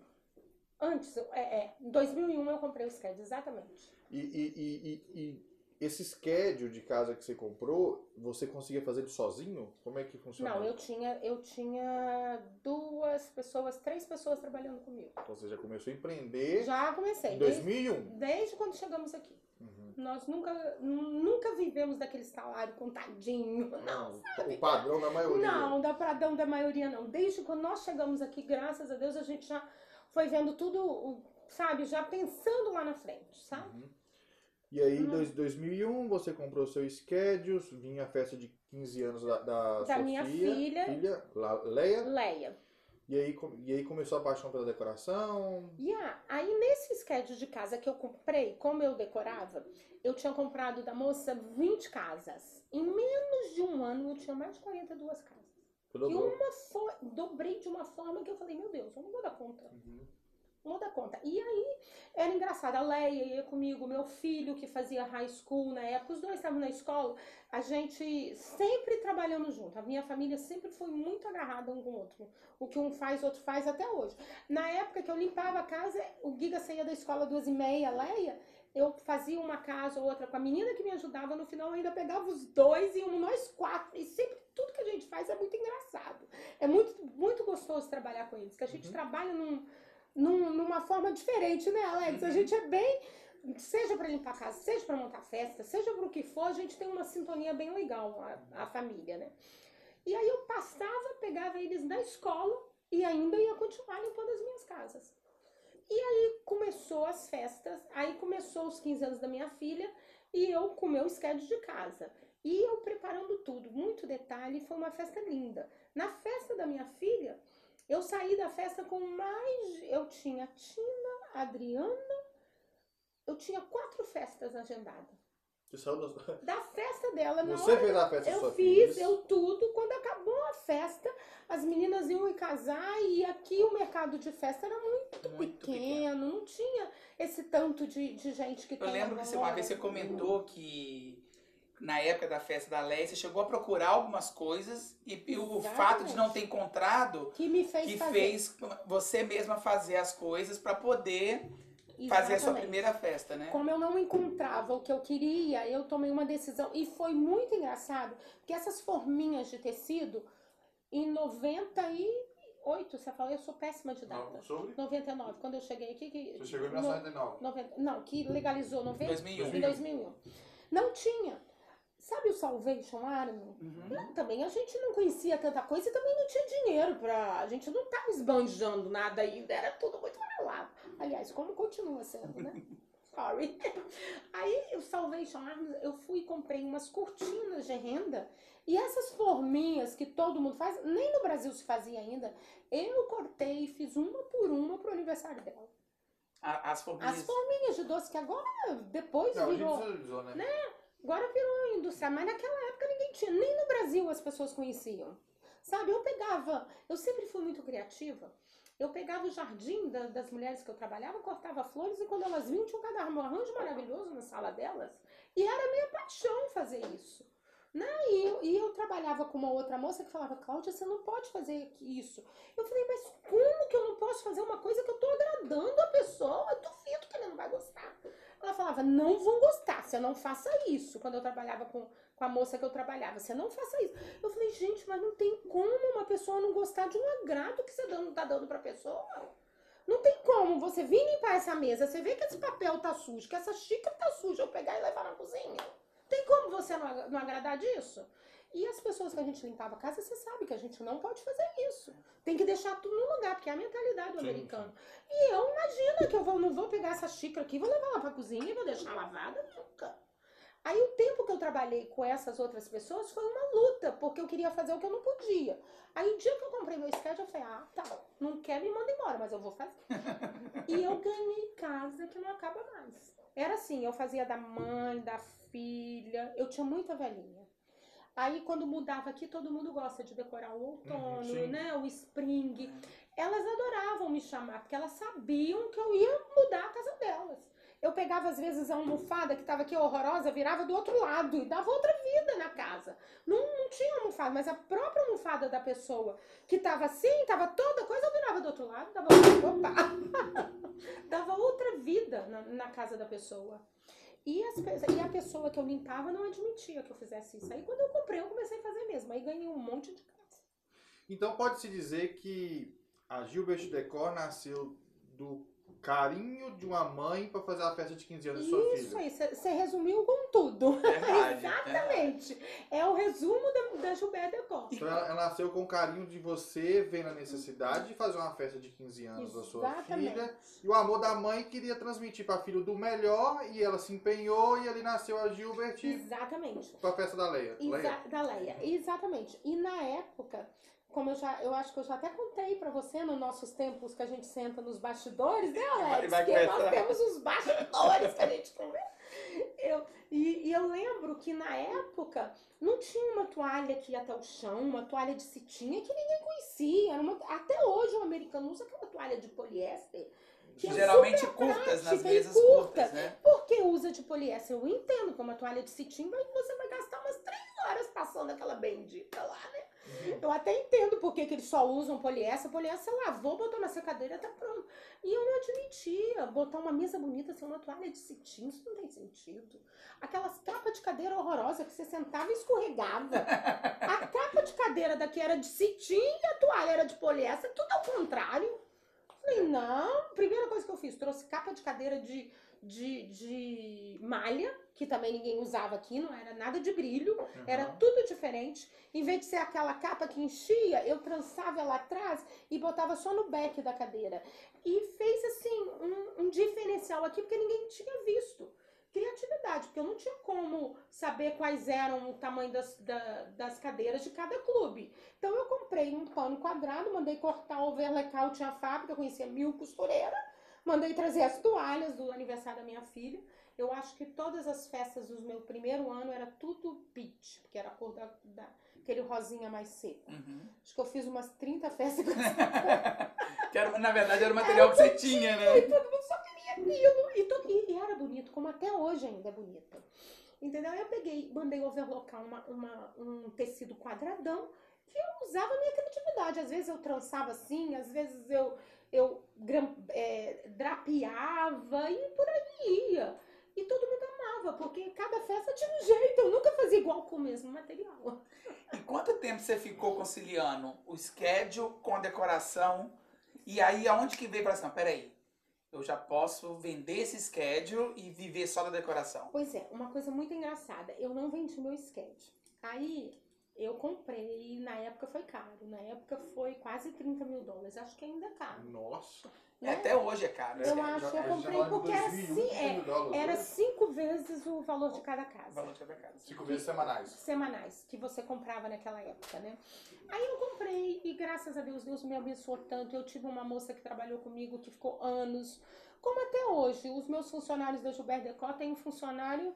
Antes, é, é, em 2001 eu comprei o schedule, exatamente. E, e, e, e, esse schedule de casa que você comprou, você conseguia fazer ele sozinho? Como é que funciona? Não, eu tinha, eu tinha duas pessoas, três pessoas trabalhando comigo. Então você já começou a empreender Já comecei. em Desde, 2001. desde quando chegamos aqui. Uhum. Nós nunca, nunca vivemos daquele salário contadinho. Não, O padrão da maioria. Não, da pradão da maioria não. Desde quando nós chegamos aqui, graças a Deus, a gente já foi vendo tudo, sabe, já pensando lá na frente, sabe? Uhum. E aí, em Hum. dois- 2001, você comprou seu schedule, vinha a festa de 15 anos da, da, Da minha filha. filha Leia, Leia. E aí, e aí começou a paixão pela decoração. E ah, aí nesse schedule de casa que eu comprei, como eu decorava, eu tinha comprado da moça 20 casas. Em menos de um ano eu tinha mais de 42 casas. Você E uma foi, dobrei de uma forma que eu falei, meu Deus, eu não vou dar conta. Uhum. Não dar conta. E aí, era engraçado, a Leia ia comigo, meu filho que fazia high school na época, os dois estavam na escola, a gente sempre trabalhando junto. A minha família sempre foi muito agarrada um com o outro. O que um faz, o outro faz até hoje. Na época que eu limpava a casa, o Giga saía da escola duas e meia, a Leia, eu fazia uma casa ou outra com a menina que me ajudava, no final eu ainda pegava os dois e íamos nós quatro. E sempre tudo que a gente faz é muito engraçado. É muito, muito gostoso trabalhar com eles, que a gente Uhum. trabalha num, num- numa forma diferente, né, Alex? A gente é bem. Seja para limpar a casa, seja para montar festa, seja para o que for, a gente tem uma sintonia bem legal, a, a família, né? E aí eu passava, pegava eles da escola e ainda ia continuar limpando as minhas casas. E aí começou as festas, aí começou os 15 anos da minha filha e eu com o meu schedule de casa. E eu preparando tudo, muito detalhe, foi uma festa linda. Na festa da minha filha, eu saí da festa com mais. Eu tinha Tina, Adriana, eu tinha quatro festas agendadas. Você saiu das- Da festa dela, Você hora fez a festa eu sua fiz, filha? eu tudo. Quando acabou a festa, as meninas iam casar e aqui o mercado de festa era muito, Muito pequeno, não tinha esse tanto de, de gente que Eu tem lembro que você, uma vez você comentou que na época da festa da Leia, você chegou a procurar algumas coisas e, e o Exatamente. fato de não ter encontrado que me fez que fazer. fez você mesma fazer as coisas para poder fazer a sua Exatamente. primeira festa, né? Como eu não encontrava o que eu queria, eu tomei uma decisão. E foi muito engraçado, porque essas forminhas de tecido, em 98, você falou, eu sou péssima de Não, data. sobre? 99, quando eu cheguei aqui. Que, Você chegou em no- 1999. 90, não, que legalizou 90, 2001. em 2001. Não tinha. Sabe o Salvation Army? Uhum. Não, também a gente não conhecia tanta coisa e também não tinha dinheiro pra. A gente não tava esbanjando nada ainda, era tudo muito melado. Aliás, como continua sendo, né? story. Aí eu salvei Arms, eu fui e comprei umas cortinas de renda. E essas forminhas que todo mundo faz, nem no Brasil se fazia ainda, eu cortei e fiz uma por uma pro aniversário dela. As forminhas. As forminhas de doce que agora, depois Não, virou. visualizou, né? Agora virou indústria, mas naquela época ninguém tinha, nem no Brasil as pessoas conheciam. Sabe, eu pegava, eu sempre fui muito criativa. Eu pegava o jardim da- das mulheres que eu trabalhava, cortava flores e quando elas vinham tinha um um arranjo maravilhoso na sala delas. E era minha paixão fazer isso. Né? E, eu, e eu trabalhava com uma outra moça que falava, Cláudia, você não pode fazer isso. Eu falei, mas como que eu não posso fazer uma coisa que eu tô agradando a pessoa? Eu duvido que ele não vai gostar. Ela falava, não vão gostar, você não faça isso. Quando eu trabalhava com, com a moça que eu trabalhava, você não faça isso. Eu falei, gente, mas não tem como uma pessoa não gostar de um agrado que você dando, tá dando pra pessoa. Não tem como você vir limpar essa mesa, você vê que esse papel tá sujo, que essa xícara tá suja, eu pegar e levar na cozinha. Tem como você não, não agradar disso? E as pessoas que a gente limpava a casa, você sabe que a gente não pode fazer isso. Tem que deixar tudo no lugar, porque é a mentalidade do Sim, americano. E eu imagino que eu vou, não vou pegar essa xícara aqui, vou levar lá pra cozinha e vou deixar lavada nunca. Aí o tempo que eu trabalhei com essas outras pessoas foi uma luta, porque eu queria fazer o que eu não podia. Aí o dia que eu comprei meu schedule, eu falei, ah, tá, não quer me manda embora, mas eu vou fazer. e eu ganhei casa que não acaba mais. Era assim, eu fazia da mãe, da filha, eu tinha muita velhinha. Aí quando mudava aqui, todo mundo gosta de decorar o outono, sim. né? O spring. Elas adoravam me chamar, porque elas sabiam que eu ia mudar a casa delas. Eu pegava, às vezes, a almofada que estava aqui horrorosa, virava do outro lado e dava outra vida na casa. Não, não tinha almofada, mas a própria almofada da pessoa que estava assim, estava toda coisa, eu virava do outro lado, dava, opa, dava outra vida na, na casa da pessoa. E, as e a pessoa que eu limpava não admitia que eu fizesse isso. Aí quando eu comprei, eu comecei a fazer mesmo. Aí ganhei um monte de casa. Então pode-se dizer que a Gilbert Decor nasceu do carinho de uma mãe para fazer a festa de 15 anos de sua Isso filha. aí, você resumiu com tudo. Verdade. Exatamente. É o resumo da, da Gilberta Decor. Então ela, ela nasceu com o carinho de você, vendo a necessidade de fazer uma festa de 15 anos da sua filha. E o amor da mãe queria transmitir para filho do melhor e ela se empenhou e ali nasceu a Gilbert Exatamente. para a festa da Leia. Exa Leia. da Leia, exatamente. E na época, como eu já, eu acho que eu já até contei pra você nos nossos tempos que a gente senta nos bastidores, né, Alex? vai que nós temos os bastidores que a gente conversa. Eu, e, e eu lembro que na época não tinha uma toalha que ia até o chão, uma toalha de cetim que ninguém conhecia. Era uma- até hoje o americano usa aquela toalha de poliéster. Que é Geralmente super curtas, nas mesas curta. curtas, né? Por que usa de poliéster? Eu entendo que uma toalha de cetim vai, você vai gastar umas três horas passando aquela bendita lá, né? Eu até entendo por que, eles só usam poliéster. Poliéster você lavou, botou na secadeira, tá pronto. E eu não admitia botar uma mesa bonita sem uma toalha de cetim. Isso não tem sentido. Aquelas capas de cadeira horrorosa que você sentava e escorregava. A capa de cadeira daqui era de cetim e a toalha era de poliéster. Tudo ao contrário. Falei, não. Primeira coisa que eu fiz, trouxe capa de cadeira de, de, de malha, que também ninguém usava aqui, não era nada de brilho. Era Uhum. tudo diferente. Em vez de ser aquela capa que enchia, eu trançava ela atrás e botava só no back da cadeira. E fez assim um, um diferencial aqui, porque ninguém tinha visto. Criatividade, porque eu não tinha como saber quais eram o tamanho das, da- das cadeiras de cada clube. Então eu comprei um pano quadrado, mandei cortar o overlayout, tinha fábrica, eu conhecia mil costureiras. Mandei trazer as toalhas do aniversário da minha filha. Eu acho que todas as festas do meu primeiro ano era tudo peach, porque era a cor da, da- aquele rosinha mais seco. Uhum. Acho que eu fiz umas 30 festas com essa Que era, na verdade era o material que você tinha, né? e todo mundo só queria aquilo. E, to- e- e era bonito, como até hoje ainda é bonito. Entendeu? Eu peguei, mandei overlocar uma, uma- um tecido quadradão que eu usava a minha criatividade. Às vezes eu trançava assim, às vezes eu, eu é, drapeava e por aí ia. E todo mundo amava, porque cada festa tinha um jeito. Eu nunca fazia igual com o mesmo material. E quanto tempo você ficou conciliando o schedule com a decoração? E aí, aonde que veio para assim, não, peraí, eu já posso vender esse schedule e viver só da decoração? Pois é, uma coisa muito engraçada. Eu não vendi meu sketch. Aí Eu comprei, na época foi caro. Na época foi quase 30 mil dólares. Acho que ainda é caro. Nossa. Né? Até hoje é caro. Eu é, acho, Já- eu comprei porque era 2001, assim, é, mil dólares, Era né? cinco vezes o valor de cada o casa. valor de cada casa. Cinco vezes semanais. semanais que você comprava naquela época, né? Aí eu comprei e graças a Deus, Deus me abençoou tanto. Eu tive uma moça que trabalhou comigo que ficou anos, como até hoje. Os meus funcionários da Gilberto Decó têm um funcionário,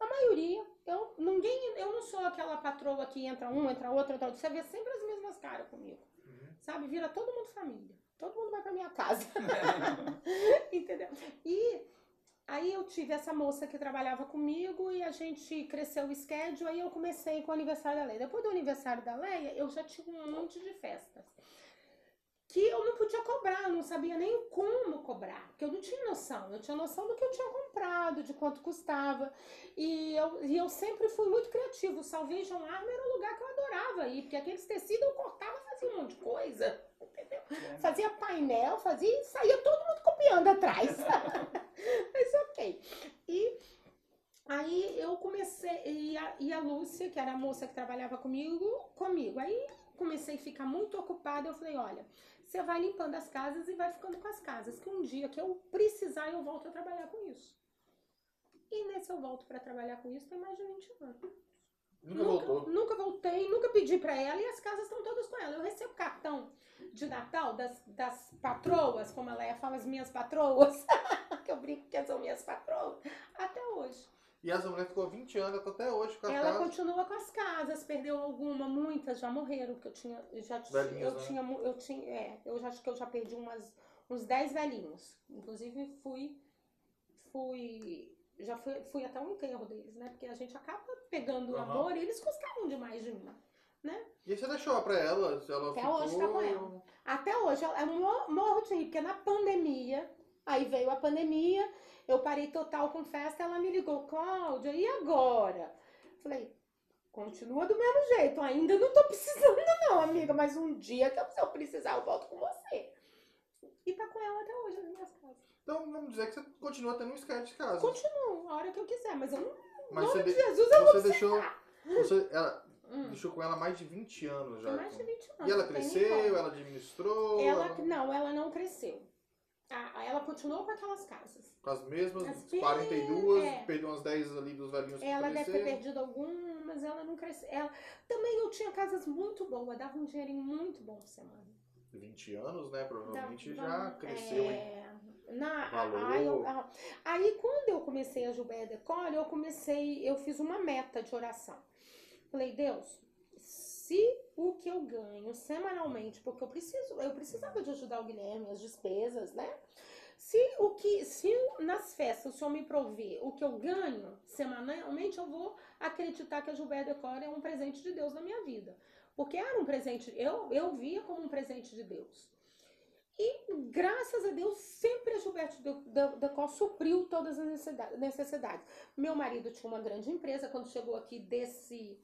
a maioria. Eu, ninguém, eu não sou aquela patroa que entra um, entra outro. Você vê sempre as mesmas caras comigo, Uhum. sabe? Vira todo mundo família. Todo mundo vai pra minha casa. Entendeu? E aí eu tive essa moça que trabalhava comigo e a gente cresceu o schedule, aí eu comecei com o aniversário da Leia. Depois do aniversário da Leia, eu já tinha um monte de festas. Que eu não podia cobrar, eu não sabia nem como cobrar, porque eu não tinha noção. Eu tinha noção do que eu tinha comprado, de quanto custava. E eu, e eu sempre fui muito criativo. O Salvation Army era um lugar que eu adorava ir, porque aqueles tecidos eu cortava e fazia um monte de coisa. Entendeu? Fazia painel, fazia e saía todo mundo copiando atrás. Mas ok. E aí eu comecei, e a, e a Lúcia, que era a moça que trabalhava comigo, comigo. Aí comecei a ficar muito ocupada. Eu falei: olha, você vai limpando as casas e vai ficando com as casas, que um dia que eu precisar, eu volto a trabalhar com isso. E nesse eu volto para trabalhar com isso tem mais de 20 anos. Nunca voltou. Nunca voltei, nunca pedi pra ela e as casas estão todas com ela. Eu recebo cartão de Natal das, das patroas, como ela fala, as minhas patroas, que eu brinco que são minhas patroas, até hoje. E essa mulher ficou 20 anos, até hoje com a Ela casa. continua com as casas, perdeu alguma, muitas já morreram, porque eu tinha, eu já Velhinhas, eu né? tinha, eu tinha, é, eu já acho que eu já perdi umas, uns 10 velhinhos. Inclusive fui, fui, já fui, fui até um enterro deles, né? Porque a gente acaba pegando o amor e eles gostavam demais de mim. E aí você deixou pra ela? Ela Até ficou... hoje tá com ela. Até hoje, eu mo- morro de rir, porque na pandemia, aí veio a pandemia, eu parei total com festa, ela me ligou, Cláudia, e agora? Falei, continua do mesmo jeito, ainda não tô precisando não, amiga, mas um dia que eu- se eu precisar, eu volto com você. E tá com ela até hoje nas minhas casas. Então vamos dizer que você continua tendo um sketch de casa. Continuo, a hora que eu quiser, mas eu não, Mas nome de de- Jesus, eu vou você deixou. ficar. Você ela Hum, deixou com ela mais de 20 anos já. mais de então. 20 anos. E ela cresceu, ela administrou. Ela, não, ela não cresceu. Ah, ela continuou com aquelas casas. Com as mesmas As 42, é. perdeu umas 10 ali dos velhinhos que Ela deve ter perdido algumas, ela não cresceu. Ela... Também eu tinha casas muito boas, dava um dinheirinho muito bom por semana. 20 anos, né? Provavelmente Dava- já cresceu, hein? é, Na, Valor. aí, eu- aí quando eu comecei a Gilberto Decole, eu comecei, eu fiz uma meta de oração. Falei, Deus, se o que eu ganho semanalmente, porque eu preciso, eu precisava de ajudar o Guilherme, as despesas, né? Se o que, se nas festas o senhor me prover o que eu ganho semanalmente, eu vou acreditar que a Gilberto Decole é um presente de Deus na minha vida. Porque era um presente, eu, eu via como um presente de Deus. E graças a Deus, sempre a Gilberto Decol supriu todas as necessida- necessidades. Meu marido tinha uma grande empresa, quando chegou aqui desse.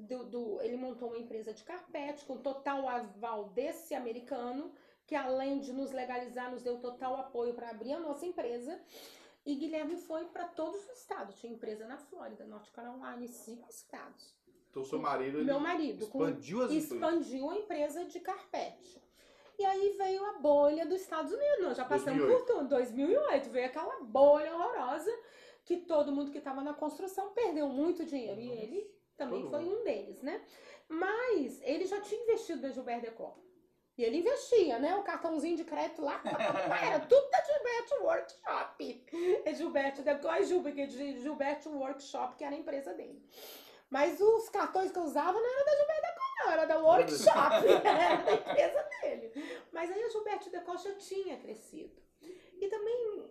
Do, do- ele montou uma empresa de carpete com total aval desse americano, que além de nos legalizar, nos deu total apoio para abrir a nossa empresa. E Guilherme foi para todos os estados. Tinha empresa na Flórida, Norte Carolina, em cinco estados. Então seu marido ele Meu marido, com expandiu empresas. expandiu a empresa de carpete. E aí veio a bolha dos Estados Unidos. Nós já passamos 2008. por tudo. 2008 veio aquela bolha horrorosa que todo mundo que estava na construção perdeu muito dinheiro. E Nossa, ele também foi um deles, né? Mas ele já tinha investido na Gilberto Decor. E ele investia, né? O cartãozinho de crédito lá, era tudo da Gilberto Workshop. É Gilberto Decor e Gilberto, Gilberto Workshop, que era a empresa dele. Mas os cartões que eu usava não eram da Gilberto Decor, não, era da Workshop, era da empresa dele. Mas aí a Gilberto Decor já tinha crescido. E também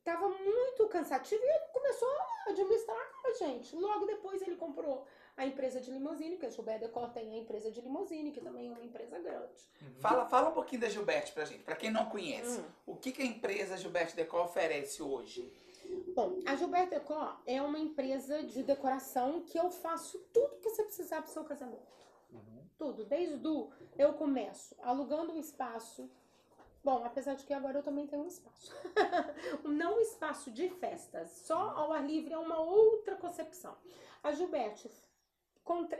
estava muito cansativo e ele começou a administrar com a gente. Logo depois ele comprou a empresa de limusine, porque a Gilberto Decor tem a empresa de limusine, que também é uma empresa grande. Uhum. Fala, fala um pouquinho da Gilberto pra gente, pra quem não conhece. Hum. O que, que a empresa Gilberto Decor oferece hoje? Bom, a Gilberto Decor é uma empresa de decoração que eu faço tudo que você precisar pro seu casamento. Uhum. Tudo, desde o eu começo alugando um espaço. Bom, apesar de que agora eu também tenho um espaço. Não um espaço de festas, só ao ar livre é uma outra concepção. A Gilberto, contra-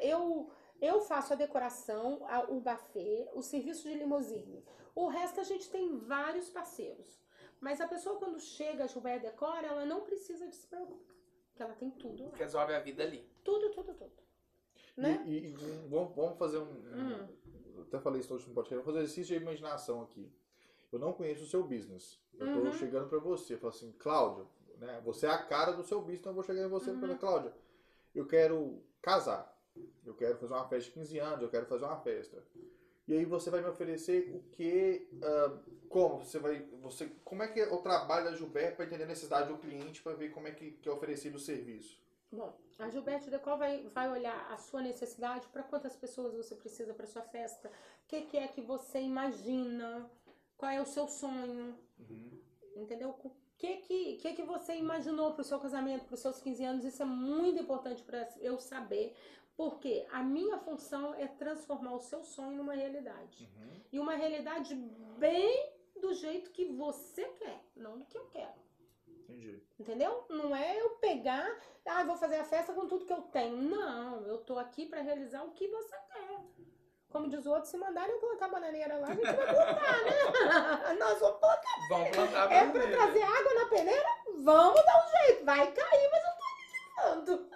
eu Eu faço a decoração, a- o buffet, o serviço de limusine. O resto a gente tem vários parceiros. Mas a pessoa quando chega a Decora, ela não precisa de se preocupar. Porque ela tem tudo lá. Resolve a vida ali. Tudo, tudo, tudo. Né? E, e- e vamos, vamos fazer um. um- Hum. eu até falei isso no último podcast. Vamos fazer um exercício de imaginação aqui. Eu não conheço o seu business. Eu tô Uhum. chegando pra você. Eu falo assim, Cláudia, né? Você é a cara do seu business, então eu vou chegar em você e Uhum. falar, Cláudia, eu quero casar. Eu quero fazer uma festa de 15 anos, eu quero fazer uma festa. E aí você vai me oferecer o que. ah, como? Você vai. Você, como é que é o trabalho da Gilberto para entender a necessidade do cliente, para ver como é que, que é oferecido o serviço? Bom, a Gilberto Decol vai, vai olhar a sua necessidade, para quantas pessoas você precisa para sua festa, o que, que é que você imagina, qual é o seu sonho, entendeu? O que que, que, que você imaginou para o seu casamento, para os seus 15 anos? Isso é muito importante para eu saber, porque a minha função é transformar o seu sonho numa realidade. Uhum. E uma realidade bem do jeito que você quer, não do que eu quero. Entendi. Entendeu? Não é eu pegar, ah, vou fazer a festa com tudo que eu tenho. Não, eu tô aqui pra realizar o que você quer. Como diz o outro, se mandarem eu plantar bananeira lá, a gente vai plantar, né? Nós vamos plantar. Vamos plantar a É pra trazer água na peneira? Vamos dar um jeito. Vai cair, mas eu tô avisando.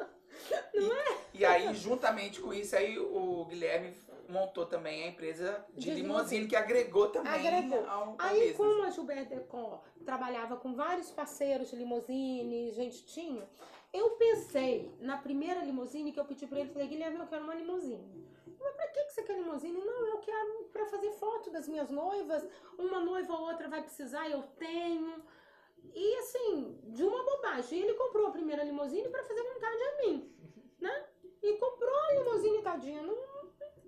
E aí, juntamente com isso, aí o Guilherme montou também a empresa de, De limusine, que agregou também Agregou. ao, ao Aí, business. como a Gilberto Decon trabalhava com vários parceiros de limusine, gente tinha, eu pensei na primeira limusine que eu pedi pra ele, falei, Guilherme, eu quero uma limusine. Mas pra que que você quer limusine? Não, eu quero pra fazer foto das minhas noivas, uma noiva ou outra vai precisar, eu tenho. E assim, de uma bobagem. Ele comprou a primeira limusine pra fazer vontade a mim, né? E comprou a limusine, tadinha, não,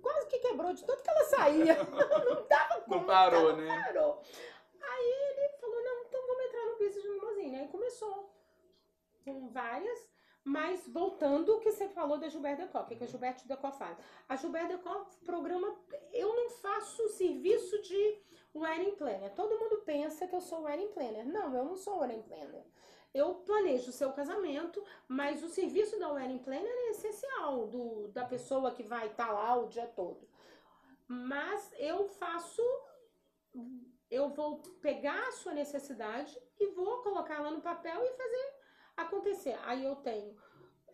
quase que quebrou de tanto que ela saía. não dava Não conta, parou, não né? parou. Aí ele falou, não, então vamos entrar no business de limusine. Aí começou com várias, mas voltando o que você falou da Gilberto Decó, o que, que a Gilberto Decó faz? A Gilberto Decó programa, eu não faço serviço de wedding planner. Todo mundo pensa que eu sou wedding planner. Não, eu não sou wedding planner. Eu planejo o seu casamento, mas o serviço da wedding planner é essencial do, da pessoa que vai estar lá o dia todo. Mas eu faço eu vou pegar a sua necessidade e vou colocar ela no papel e fazer acontecer. Aí eu tenho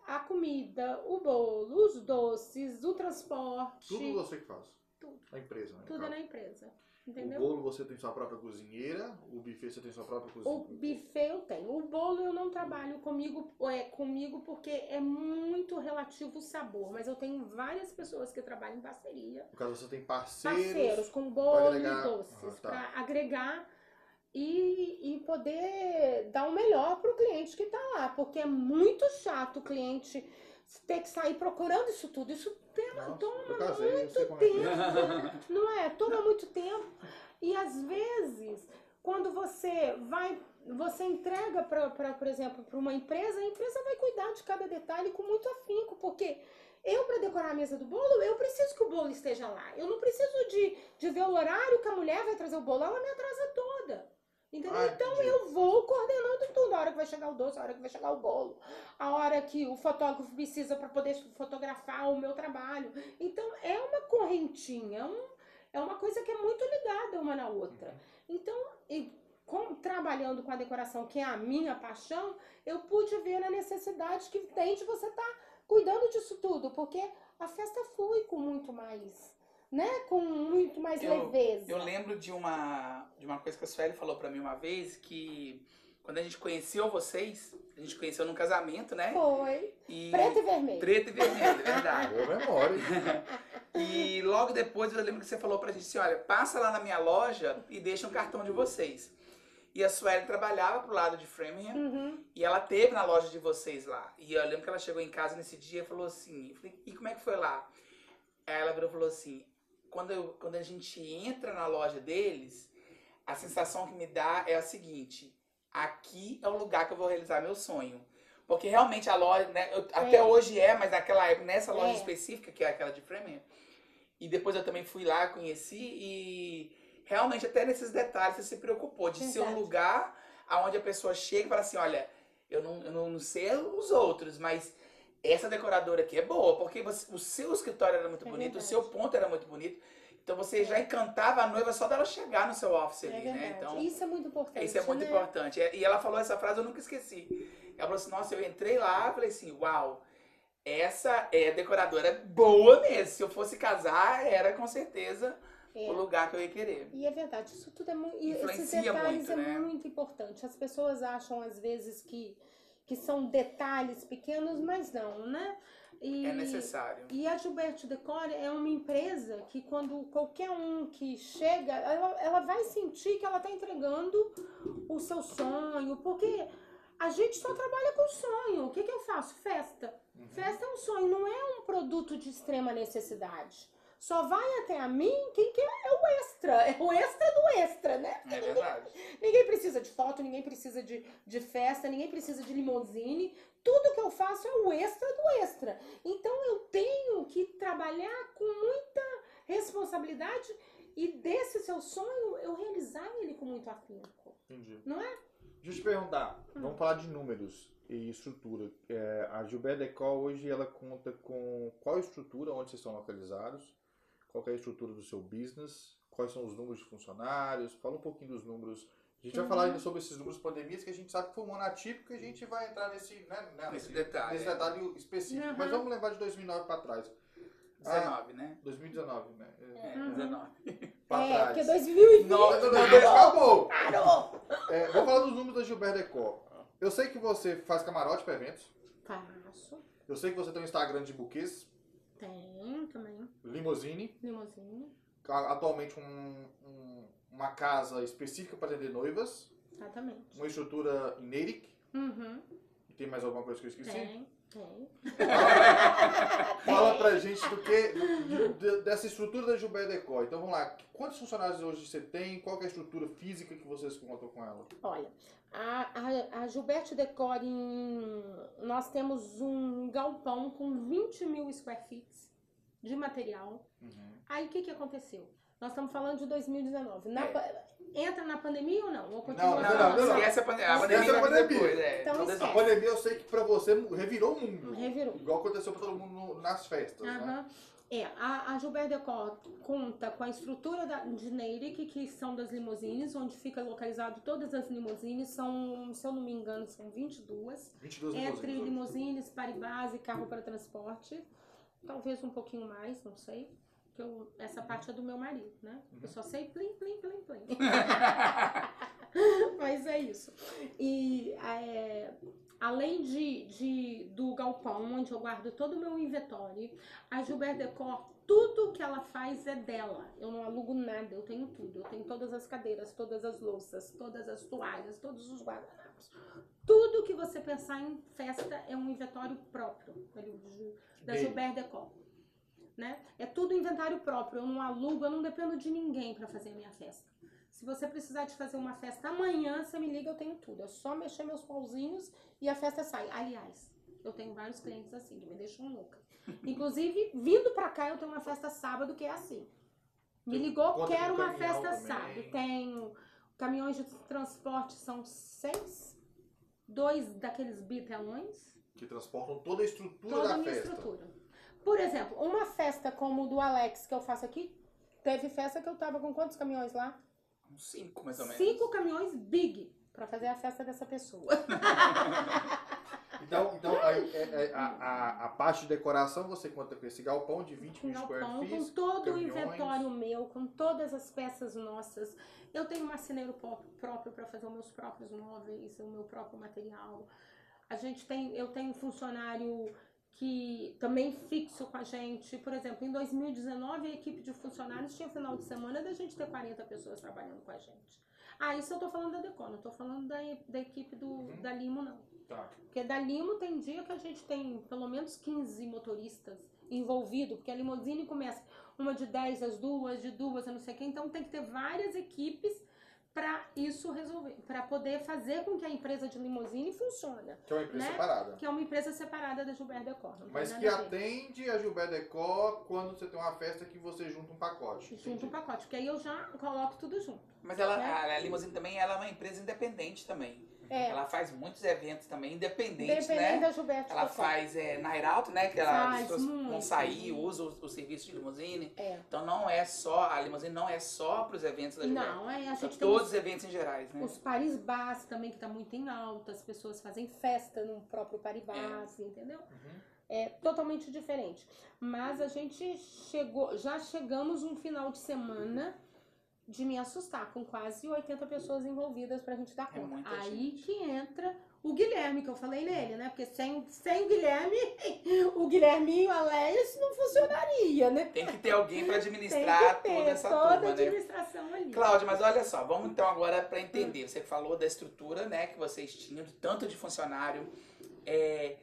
a comida, o bolo, os doces, o transporte, Tudo você que faz. Tudo. A empresa, né? tudo é na empresa. O Entendeu? bolo você tem sua própria cozinheira, o buffet você tem sua própria cozinha. O buffet eu tenho. O bolo eu não trabalho comigo, é, comigo porque é muito relativo o sabor. Mas eu tenho várias pessoas que trabalham em parceria. No caso, você tem parceiros. Parceiros com bolo e doces. Ah, tá. Pra agregar e, e poder dar o melhor pro cliente que tá lá. Porque é muito chato o cliente ter que sair procurando isso tudo. Isso Nossa, toma casei, como é é. não é? Toma muito tempo. E às vezes, quando você vai, você entrega para, por exemplo, para uma empresa, a empresa vai cuidar de cada detalhe com muito afinco, porque eu, para decorar a mesa do bolo, eu preciso que o bolo esteja lá. Eu não preciso de, de ver o horário que a mulher vai trazer o bolo, ela me atrasa toda. Entendeu? Ah, então entendi. eu vou coordenando tudo. A hora que vai chegar o doce, a hora que vai chegar o bolo, a hora que o fotógrafo precisa para poder fotografar o meu trabalho. Então é uma correntinha, é, um, é uma coisa que é muito ligada uma na outra. Então, e com- trabalhando com a decoração, que é a minha paixão, eu pude ver a necessidade que tem de você estar cuidando disso tudo, porque a festa flui com muito mais, né? Com muito mais Eu- leveza. Eu lembro de uma, de uma coisa que a Sueli falou pra mim uma vez, que quando a gente conheceu vocês, a gente conheceu num casamento, né? Foi. E... Preto e vermelho. Preto e vermelho, é verdade. Boa memória. E logo depois eu lembro que você falou pra gente assim, olha, passa lá na minha loja e deixa um cartão de vocês. E a Sueli trabalhava pro lado de Framingham Uhum. e ela teve na loja de vocês lá. E eu lembro que ela chegou em casa nesse dia e falou assim, eu falei, e como é que foi lá? Aí ela virou e falou assim, quando, eu, quando a gente entra na loja deles, a sensação que me dá é a seguinte, aqui é o lugar que eu vou realizar meu sonho. Porque realmente a loja, né, eu- até hoje é, mas naquela época, nessa loja É. específica, que é aquela de Framingham, e depois eu também fui lá, conheci e realmente até nesses detalhes você se preocupou de ser um lugar aonde a pessoa chega e fala assim, olha, eu não, eu não sei os outros, mas essa decoradora aqui é boa, porque você- o seu escritório era muito É bonito, o verdade. seu ponto era muito bonito. Então você já encantava a noiva só dela chegar no seu office É ali, né? Então, Isso é muito importante. isso é muito né? importante. E ela falou essa frase, eu nunca esqueci. Ela falou assim, nossa, eu entrei lá, falei assim, uau, essa é decoradora boa mesmo. Se eu fosse casar, era com certeza É. o lugar que eu ia querer. E é verdade, isso tudo é muito. Esses detalhes muito, é né? muito importante. As pessoas acham, às vezes, que, que são detalhes pequenos, mas não, né? E, É necessário. E a Gilberto Decor é uma empresa que quando qualquer um que chega, ela, ela vai sentir que ela está entregando o seu sonho, porque a gente só trabalha com sonho. O que, que eu faço? Festa. Uhum. Festa é um sonho, não é um produto de extrema necessidade. Só vai até a mim quem quer é o extra. É o extra do extra, né? É verdade. Ninguém precisa de foto, ninguém precisa de, de festa, ninguém precisa de limousine. Tudo que eu faço é o extra do extra. Então eu tenho que trabalhar com muita responsabilidade e desse seu sonho eu realizar ele com muito afinco. Entendi. Não é? Deixa eu te perguntar, Hum. vamos falar de números e estrutura. É, a Gilbert Decor hoje ela conta com qual estrutura, onde vocês estão localizados, qual é a estrutura do seu business, quais são os números de funcionários, fala um pouquinho dos números. A gente vai Uhum. falar ainda sobre esses números pandemias, que a gente sabe que foi um ano atípico e a gente vai entrar nesse, né, né, Nesse detalhe, nesse é. detalhe específico. Uhum. Mas vamos lembrar de 2009 para trás. 19, né? 2019, né? É, Uhum. 19. Pra é, trás. porque 2020 Nossa, Não, não, não, acabou! parou. É, vamos falar dos números da Gilbert Decor. Eu sei que você faz camarote para eventos. Faço. Eu sei que você tem um Instagram de buquês, Tenho também. limousine, Limousine. atualmente um- um- uma casa específica para atender noivas, Exatamente. uma estrutura em Neirik, Uhum. e tem mais alguma coisa que eu esqueci? Tem, tem. Fala pra gente do que, de- de- dessa estrutura da Gilbert Decor. Então vamos lá, quantos funcionários hoje você tem? Qual que é a estrutura física que vocês contam com ela? Olha, a, a, a Gilberto Decor em. Nós temos um galpão com 20 mil square feet de material. Uhum. Aí o que, que aconteceu? Nós estamos falando de 2019. Na É. Entra na pandemia ou não? Ou continua Não, Não, não, não, não, não. esquece a pandemia. A pandemia a pandemia. depois, é. Então Então. A pandemia eu sei que pra você revirou o mundo. Revirou. Igual aconteceu pra todo mundo nas festas, né? Aham. É, a, a Gilbert Decor conta com a estrutura da, de Neirik, que são das limusines, onde fica localizado todas as limusines, são, se eu não me engano, são 22. 22 Entre limusines. limusines, paribás e carro para transporte. Talvez um pouquinho mais, não sei. Que eu, essa parte é do meu marido, né? Eu só sei plim, plim, plim, plim. Mas é isso. E é, além de, de- do galpão, onde eu guardo todo o meu inventório, a Gilbert Decor, tudo que ela faz é dela. Eu não alugo nada, eu tenho tudo. Eu tenho todas as cadeiras, todas as louças, todas as toalhas, todos os guardanapos. Tudo que você pensar em festa é um inventório próprio da. Gilbert Decor. Né? É tudo inventário próprio. Eu não alugo, eu não dependo de ninguém para fazer a minha festa. Se você precisar de fazer uma festa amanhã, você me liga, eu tenho tudo. É só mexer meus pauzinhos e a festa sai. Aliás, eu tenho vários clientes assim, que me deixam louca. Inclusive, vindo pra cá, eu tenho uma festa sábado que é assim. Me ligou, conta quero uma festa também. sábado. Tenho caminhões de transporte, são seis. Dois daqueles bitelões. Que transportam toda a estrutura Toda a da minha festa. estrutura. Por exemplo, uma festa como o do Alex que eu faço aqui, teve festa que eu tava com quantos caminhões lá? Uns cinco, mais ou menos. Cinco caminhões big pra fazer a festa dessa pessoa. Então, então aí, é- é, a, a, a parte de decoração você conta com esse galpão de 20 Com mil square galpão, com feet. todo o caminhões. inventório meu, com todas as peças nossas. Eu tenho um marceneiro pró- próprio para fazer os meus próprios móveis, o meu próprio material. A gente tem, eu tenho um funcionário que também fixo com a gente. Por exemplo, em 2019 a equipe de funcionários tinha final de semana da gente ter 40 pessoas trabalhando com a gente. Ah, isso eu tô falando da Decor, não tô falando da, da equipe do, Uhum. da Limo, não. Tá. Porque da Limo tem dia que a gente tem pelo menos 15 motoristas envolvidos, porque a limousine começa uma de 10 às duas, de duas a não sei o quê, então tem que ter várias equipes para isso resolver, para poder fazer com que a empresa de limousine funcione, Que é uma empresa Né? separada. que é uma empresa separada da Gilbert Decor. Mas que a atende a Gilbert Decor quando você tem uma festa que você junta um pacote. Junto um pacote, porque aí eu já coloco tudo junto. Mas ela, Né? a, a Limousine também ela é uma empresa independente também. É. Ela faz muitos eventos também, independentes, Dependendo né? da Gilberto Ela faz é, Night Out, né? Que ela, as pessoas vão sair, usam o, o serviço de limusine. É. Então não é só, a limusine não é só para os eventos da Gilberto. Não, é, a gente tem todos os eventos em gerais, né? Os Paris Bars também, que tá muito em alta, as pessoas fazem festa no próprio Paris Bars, entendeu? Uhum. É totalmente diferente. Mas a gente chegou, já chegamos um final de semana de me assustar, com quase 80 pessoas envolvidas pra gente dar É conta. muita Aí gente. que entra o Guilherme, que eu falei nele, né? Porque sem, sem o Guilherme, o Guilherminho, a Leia, isso não funcionaria, né? Tem que ter alguém para Tem administrar que ter toda essa toda a turma, né? administração ali. Cláudia, mas olha só, vamos então agora para entender. Você falou da estrutura, né, que vocês tinham, de tanto de funcionário. É,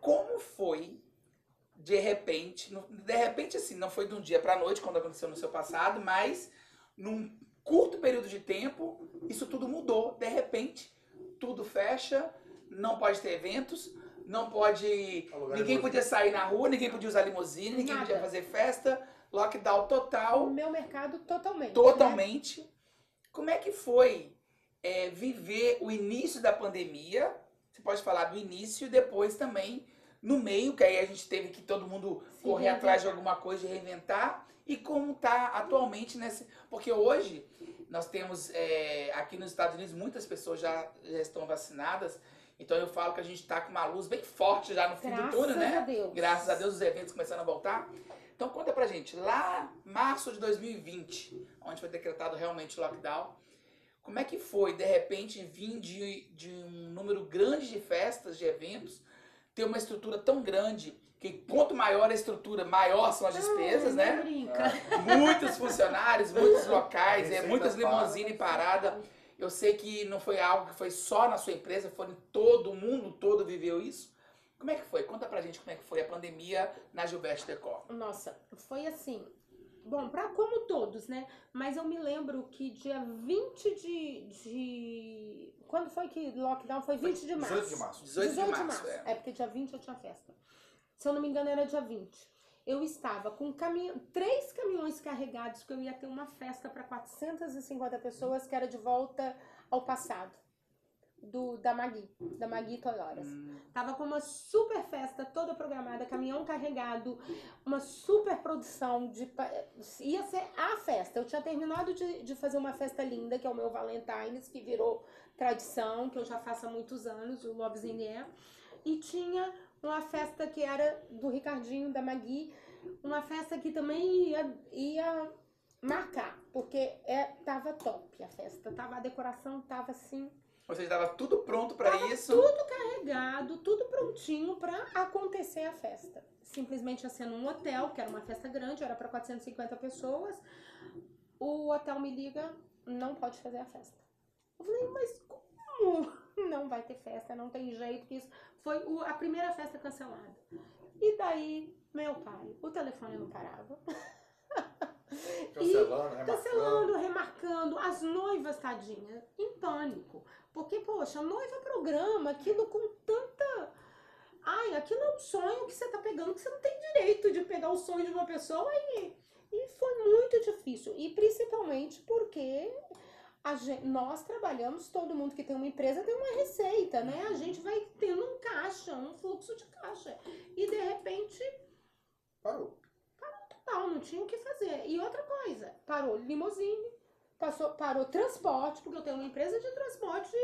como foi, de repente, de repente assim, não foi de um dia para noite, quando aconteceu no seu passado, mas num curto período de tempo, isso tudo mudou. De repente, tudo fecha, não pode ter eventos, não pode. Alugar ninguém podia sair na rua, ninguém podia usar limusine, ninguém Nada. podia fazer festa, lockdown total O meu mercado totalmente. né? totalmente. Como é que foi é, viver o início da pandemia? Você pode falar do início e depois também no meio, que aí a gente teve que todo mundo correr atrás de alguma coisa, de reinventar. E como tá atualmente nesse. Porque hoje nós temos é, aqui nos Estados Unidos muitas pessoas já, já estão vacinadas. Então eu falo que a gente tá com uma luz bem forte já no fim Graças do túnel, né? a Deus. Graças a Deus os eventos começando a voltar. Então conta pra gente, lá março de 2020, onde foi decretado realmente o lockdown, como é que foi, de repente, vir de, de um número grande de festas, de eventos, ter uma estrutura tão grande, que quanto maior a estrutura, maior são as despesas, Ai, né? não Brinca. Muitos funcionários, muitos locais, é, muitas paga. limusine parada. Eu sei que não foi algo que foi só na sua empresa, foi em todo o mundo todo viveu isso. Como é que foi? Conta pra gente como é que foi a pandemia na Gilberto Decor. Nossa, foi assim. Bom, pra como todos, né? Mas eu me lembro que dia 20 de. de... Quando foi que lockdown? Foi 20 de março. 18 de março. 18 de março, é. É porque dia 20 eu tinha festa. Se eu não me engano, era dia 20. Eu estava com caminhão, três caminhões carregados, porque eu ia ter uma festa para 450 pessoas, que era de volta ao passado. Do, da Magui, da Magui Toyoras. Hum, Tava com uma super festa toda programada, caminhão carregado, uma super produção de. Ia ser a festa. Eu tinha terminado de, de fazer uma festa linda, que é o meu Valentine's, que virou tradição, que eu já faço há muitos anos, o Loves in Air. E tinha uma festa que era do Ricardinho, da Magui, uma festa que também ia, ia marcar, porque é, tava top a festa. Tava, a decoração tava assim Ou seja, estava tudo pronto pra isso. carregado, tudo prontinho pra acontecer a festa. Simplesmente ia ser num hotel, que era uma festa grande, era pra 450 pessoas. O hotel me liga, não pode fazer a festa. Eu falei, mas Não vai ter festa, não tem jeito que isso. Foi a primeira festa cancelada. E daí, meu pai, o telefone não parava. Cancelando, remarcando. Cancelando, remarcando, as noivas, tadinha, em pânico. Porque, poxa, noiva programa aquilo com tanta. Ai, aquilo é um sonho que você tá pegando, que você não tem direito de pegar o sonho de uma pessoa e, e foi muito difícil. E principalmente porque a gen- nós trabalhamos, todo mundo que tem uma empresa tem uma receita, né? A gente vai tendo um caixa, um fluxo de caixa. E de repente Parou. não, não tinha o que fazer. E outra coisa, parou limusine, passou, parou transporte, porque eu tenho uma empresa de transporte,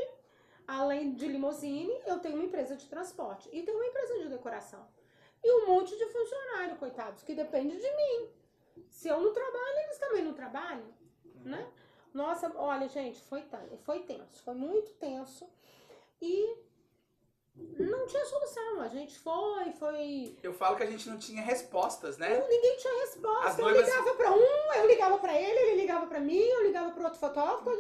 além de limusine, eu tenho uma empresa de transporte e tenho uma empresa de decoração. E um monte de funcionário, coitados, que depende de mim. Se eu não trabalho, eles também não trabalham, né? Nossa, olha, gente, foi, foi tenso, foi muito tenso. E não tinha solução. A gente foi, foi Eu falo que a gente não tinha respostas, né? Ninguém tinha resposta. As Eu noivas- ligava pra um, eu ligava pra ele, ele ligava pra mim, eu ligava pro outro fotógrafo.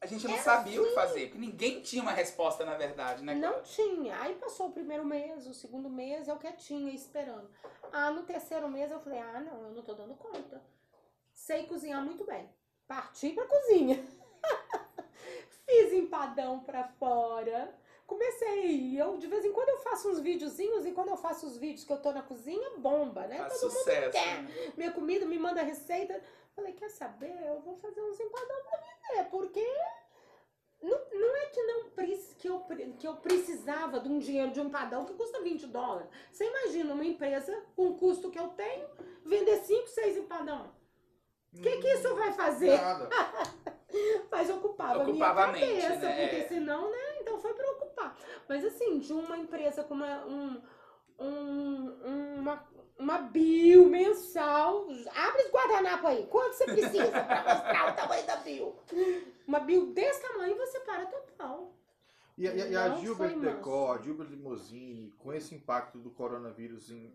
A gente não sabia o que fazer, porque ninguém tinha uma resposta, na verdade, né? Não tinha. Aí passou o primeiro mês, o segundo mês, eu quietinha, esperando. Ah, no terceiro mês eu falei, ah, não, eu não tô dando conta. Sei cozinhar muito bem. Parti pra cozinha. Fiz empadão pra fora. Comecei, eu de vez em quando eu faço uns videozinhos e quando eu faço os vídeos que eu tô na cozinha, bomba, né? Faz Todo mundo sucesso. quer. né? minha comida, me manda receita. Falei, quer saber? Eu vou fazer uns empadão pra vender, porque Não, não é que não que eu, que eu precisava de um dinheiro de um padrão que custa 20 dólares. Você imagina uma empresa com o custo que eu tenho vender 5, 6 empadão. O que, que isso vai fazer? Nada. Mas ocupava, Ocupava a a minha mente, cabeça, né? porque É. senão, né? Então foi pra ocupar. Mas assim, de uma empresa com uma, um, um- uma, uma bio mensal. Abre esse guardanapo aí. Quanto você precisa pra mostrar o tamanho da bio? Uma bio desse tamanho você para total. E, a- e a- e a Gilbert. Decor, a Gilbert Limousine, com esse impacto do coronavírus em-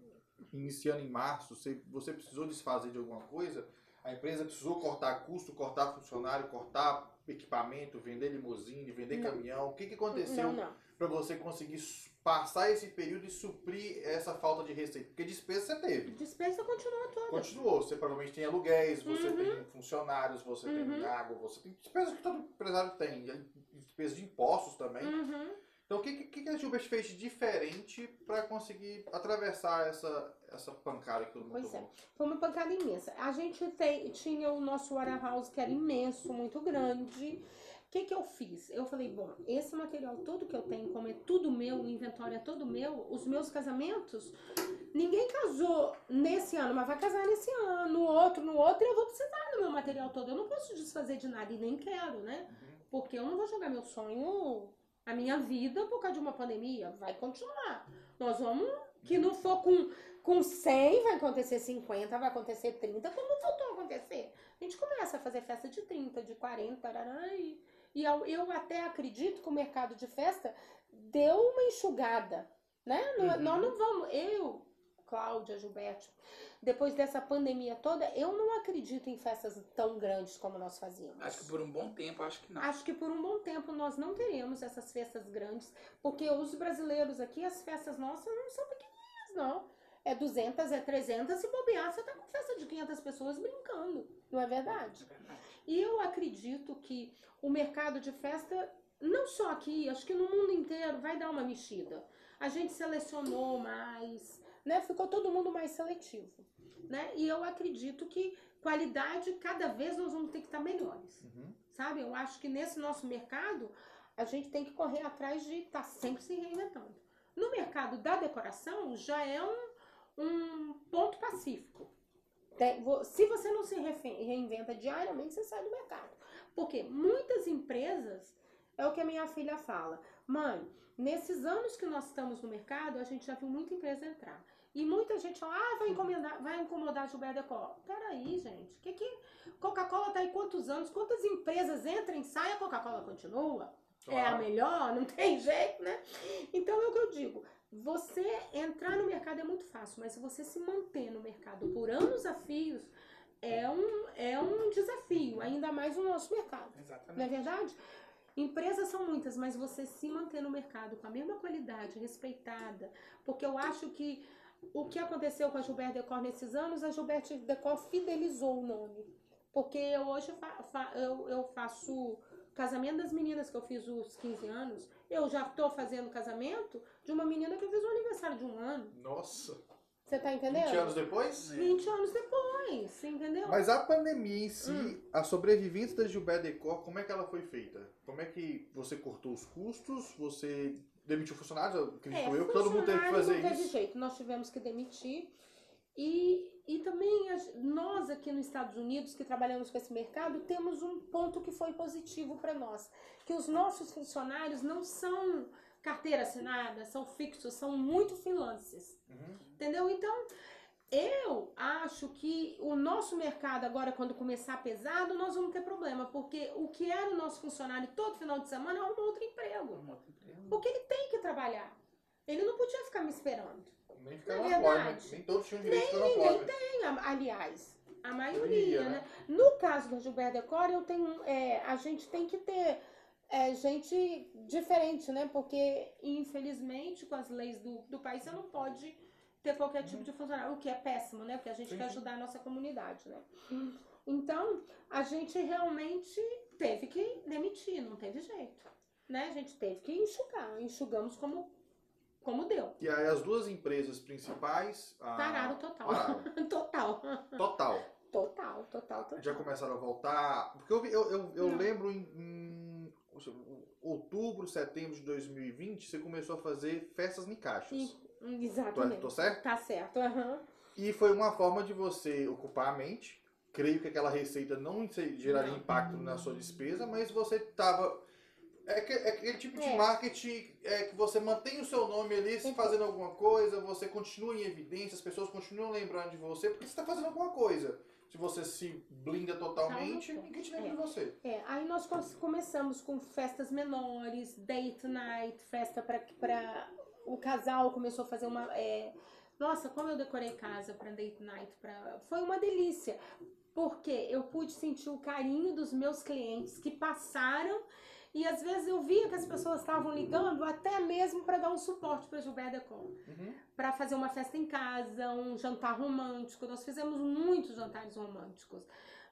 iniciando em março, você, você precisou desfazer de alguma coisa? A empresa precisou cortar custo, cortar funcionário, cortar equipamento, vender limusine, vender Não. caminhão? O que, que aconteceu para você conseguir passar esse período e suprir essa falta de receita? Porque despesa você teve. Despesa continua toda. Continuou. Você provavelmente tem aluguéis, você Uhum. tem funcionários, você tem Uhum. água, você tem despesas que todo empresário tem. aí Despesas de impostos também. Uhum. Então, o que, que, que a Gilbert fez de diferente para conseguir atravessar essa, essa pancada que todo mundo Pois é. Foi uma pancada imensa. A gente tem- tinha o nosso warehouse que era imenso, muito grande. O que, que eu fiz? Eu falei, bom, esse material todo que eu tenho, como é tudo meu, o inventório é todo meu, os meus casamentos, ninguém casou nesse ano, mas vai casar nesse ano, no outro, no outro, e eu vou precisar do meu material todo. Eu não posso desfazer de nada e nem quero, né? Porque eu não vou jogar meu sonho, a minha vida, por causa de uma pandemia. Vai continuar. Nós vamos, que não for com, com 100, vai acontecer 50, vai acontecer 30, como voltou a acontecer. A gente começa a fazer festa de 30, de 40, tarará, e, e eu, eu até acredito que o mercado de festa deu uma enxugada, né? Não- Uhum. Nós não vamos, eu, Cláudia, Gilberto, depois dessa pandemia toda, eu não acredito em festas tão grandes como nós fazíamos. Acho que por um bom tempo, acho que não. Acho que por um bom tempo nós não teremos essas festas grandes, porque os brasileiros aqui, as festas nossas não são pequenininhas, não. É 200, é 300, se bobear, você tá com festa de 500 pessoas brincando, não é verdade? É verdade. E eu acredito que o mercado de festa, não só aqui, acho que no mundo inteiro, vai dar uma mexida. A gente selecionou mais, né? Ficou todo mundo mais seletivo, né? E eu acredito que qualidade, cada vez nós vamos ter que estar melhores Uhum. sabe? Eu acho que nesse nosso mercado a gente tem que correr atrás de estar sempre se reinventando. No mercado da decoração já é um, um ponto pacífico. Tem- se você não se reinventa diariamente, você sai do mercado. Porque muitas empresas, é o que a minha filha fala, mãe, nesses anos que nós estamos no mercado, a gente já viu muita empresa entrar. E muita gente fala, ah, vai incomodar, vai incomodar a Gilberto Decor. Peraí, gente, que que Coca-Cola tá aí quantos anos? Quantas empresas entram e saem, a Coca-Cola continua? É a Claro. melhor, não tem jeito, né? Então é o que eu digo. Você entrar no mercado é muito fácil, mas se você se manter no mercado por anos a fios, é um, é um desafio, ainda mais no nosso mercado. Não é Exatamente. verdade? Empresas são muitas, mas você se manter no mercado com a mesma qualidade, respeitada, porque eu acho que o que aconteceu com a Gilberto Decor nesses anos, a Gilberto Decor fidelizou o nome. Porque eu hoje fa- fa- eu, eu faço casamento das meninas que eu fiz os 15 anos. Eu já tô fazendo casamento de uma menina que eu fiz o aniversário de um ano. Nossa. Você tá entendendo? 20 anos depois? 20 anos depois, você entendeu? Mas a pandemia em si, Hum. a sobrevivência da Gilbert Decor, como é que ela foi feita? Como é que você cortou os custos? Você demitiu funcionários? Eu acredito eu que todo mundo teve que É, fazer não teve isso. jeito, nós tivemos que demitir. E, e também nós aqui nos Estados Unidos, que trabalhamos com esse mercado, temos um ponto que foi positivo para nós. Que os nossos funcionários não são carteira assinada, são fixos, são muito freelancers. Uhum. Entendeu? Então, eu acho que o nosso mercado agora, quando começar pesado, nós vamos ter problema. Porque o que era o nosso funcionário todo final de semana arrumou outro emprego. Um outro emprego. Porque ele tem que trabalhar. Ele não podia ficar me esperando. Nem Na porta. verdade. Nem todos tinham direito na ninguém. Tem, aliás, a maioria, né? né? No caso da Gilberto Decor, eu tenho, é, a gente tem que ter é, gente diferente, né? Porque, infelizmente, com as leis do, do país, você não pode ter qualquer tipo de funcionário, o que é péssimo, né? Porque a gente Sim, quer sim. ajudar a nossa comunidade, né? Então, a gente realmente teve que demitir, não teve jeito, né? A gente teve que enxugar, enxugamos como, como deu. E aí as duas empresas principais... a- Pararam total. pararam. total. Total. Total, total, total. Já começaram a voltar. Porque eu, eu, eu, eu lembro em, em- outubro, setembro de 2020, você começou a fazer festas em caixas. Exatamente. Tô- tô certo? Tá certo, aham. E foi uma forma de você ocupar a mente. Creio que aquela receita não geraria Não. impacto na sua despesa, mas você estava. É, que- é aquele tipo de É. marketing é, que você mantém o seu nome ali se Uhum. fazendo alguma coisa, você continua em evidência, as pessoas continuam lembrando de você, porque você está fazendo alguma coisa. Se você se blinda totalmente, ninguém te lembra é. de você. É, aí nós co- começamos com festas menores, date night, festa para o casal começou a fazer uma. é, nossa, como eu decorei casa para date night, pra, foi uma delícia, porque eu pude sentir o carinho dos meus clientes que passaram e às vezes eu via que as pessoas estavam ligando até mesmo para dar um suporte para Gilberto Decor Uhum. para fazer uma festa em casa, um jantar romântico. Nós fizemos muitos jantares românticos.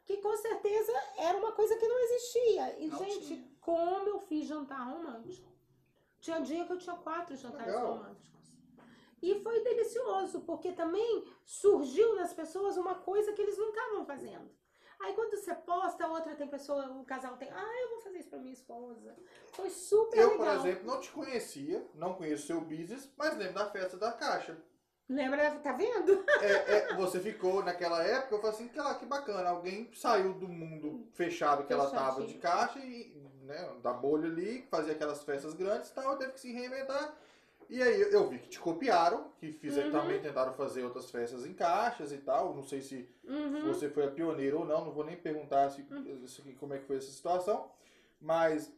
Que com certeza era uma coisa que não existia. E, Não gente, tinha. como eu fiz jantar romântico. Tinha dia que eu tinha quatro jantares Legal. românticos. E foi delicioso, porque também surgiu nas pessoas uma coisa que eles não estavam fazendo. Aí quando você posta, outra tem pessoa, o casal tem, ah, eu vou fazer isso pra minha esposa. Foi super Eu, legal. por exemplo, não te conhecia, não conheço seu business, mas lembro da festa da caixa. Lembra, tá vendo? É, é, você ficou naquela época, eu falei assim, que, lá, que bacana, alguém saiu do mundo fechado que ela tava de caixa e, né, da bolha ali, fazia aquelas festas grandes e tal, teve que se reinventar. E aí eu- vi que te copiaram, que fizeram, Uhum. também tentaram fazer outras festas em caixas e tal. Não sei se Uhum. você foi a pioneira ou não, não vou nem perguntar se, se- como é que foi essa situação. Mas,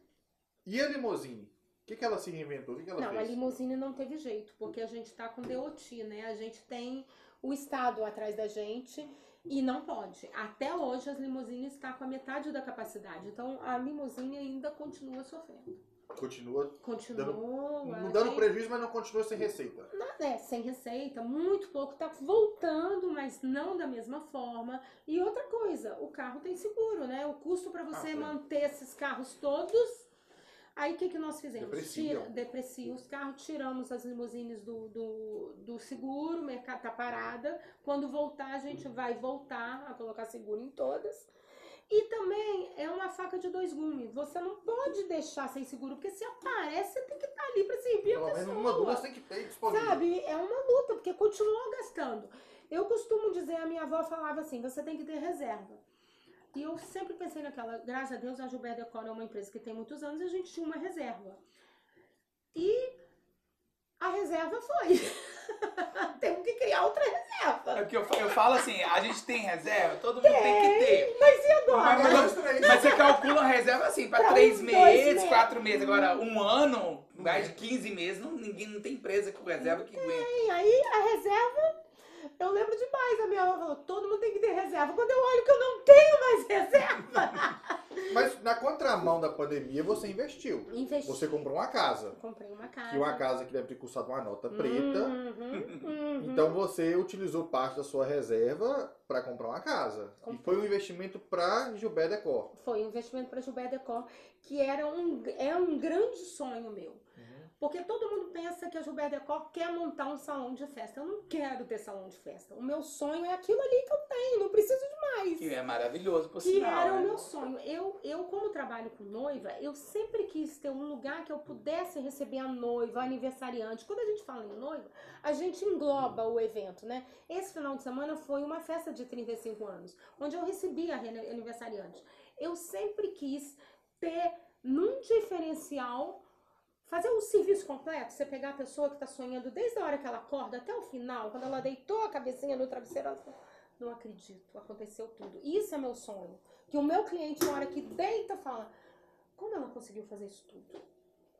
e a limousine? O que, que ela se reinventou? Que, que ela Não, a fez? limusine não teve jeito, porque a gente tá com DOT, né? A gente tem o Estado atrás da gente e não pode. Até hoje as limusines estão com a metade da capacidade. Então a limusine ainda continua sofrendo. Continua Continua. não a dando prejuízo, mas não continua sem receita. é, sem receita, muito pouco, tá voltando, mas não da mesma forma. E outra coisa, o carro tem seguro, né? O custo para você Ah, manter esses carros todos. Aí o que, que nós fizemos? Depreciam. Tira, deprecia os carros, tiramos as limusines do, do, do seguro, o mercado tá parada. Quando voltar, a gente vai voltar a colocar seguro em todas. E também é uma faca de dois gumes. Você não pode deixar sem seguro, porque se aparece, você tem que estar ali para servir a Pelo pessoa. menos uma, duas tem que ter disponível. Sabe? É uma luta, porque continua gastando. Eu costumo dizer, a minha avó falava assim, você tem que ter reserva. E eu sempre pensei naquela, graças a Deus, a Gilberto Decor é uma empresa que tem muitos anos e a gente tinha uma reserva. E a reserva foi. Temos que criar outra É reserva. porque eu, eu falo assim, a gente tem reserva, todo mundo tem que ter. Mas e agora? Mas, mas, mas você calcula uma reserva assim, pra Pra três meses, meses. quatro meses. Agora, um ano, mais de 15 meses, não, ninguém não tem empresa com reserva que aguenta. E aí a reserva, eu lembro demais, a minha avó falou, todo mundo tem que ter reserva. Quando eu olho que eu não tenho mais reserva, Mas na contramão da pandemia, você investiu. investi. Você comprou uma casa. Comprei uma casa. Que uma casa que deve ter custado uma nota preta. Uhum, uhum. Então você utilizou parte da sua reserva para comprar uma casa. E Comprei. foi um investimento para Gilberto Decor. Foi um investimento para Gilberto Decor, que era um, é um grande sonho meu. Porque todo mundo pensa que a Gilberto Decor quer montar um salão de festa. Eu não quero ter salão de festa. O meu sonho é aquilo ali que eu tenho, não preciso de mais. Que é maravilhoso, por Que sinal. era né? o meu sonho. Eu, eu, como trabalho com noiva, eu sempre quis ter um lugar que eu pudesse receber a noiva, a aniversariante. Quando a gente fala em noiva, a gente engloba o evento, né? Esse final de semana foi uma festa de 35 anos, onde eu recebi a aniversariante. Eu sempre quis ter num diferencial. Fazer um serviço completo, você pegar a pessoa que está sonhando desde a hora que ela acorda até o final, quando ela deitou a cabecinha no travesseiro, ela fala, não acredito, aconteceu tudo. Isso é meu sonho. Que o meu cliente, na hora que deita, fala: como ela conseguiu fazer isso tudo?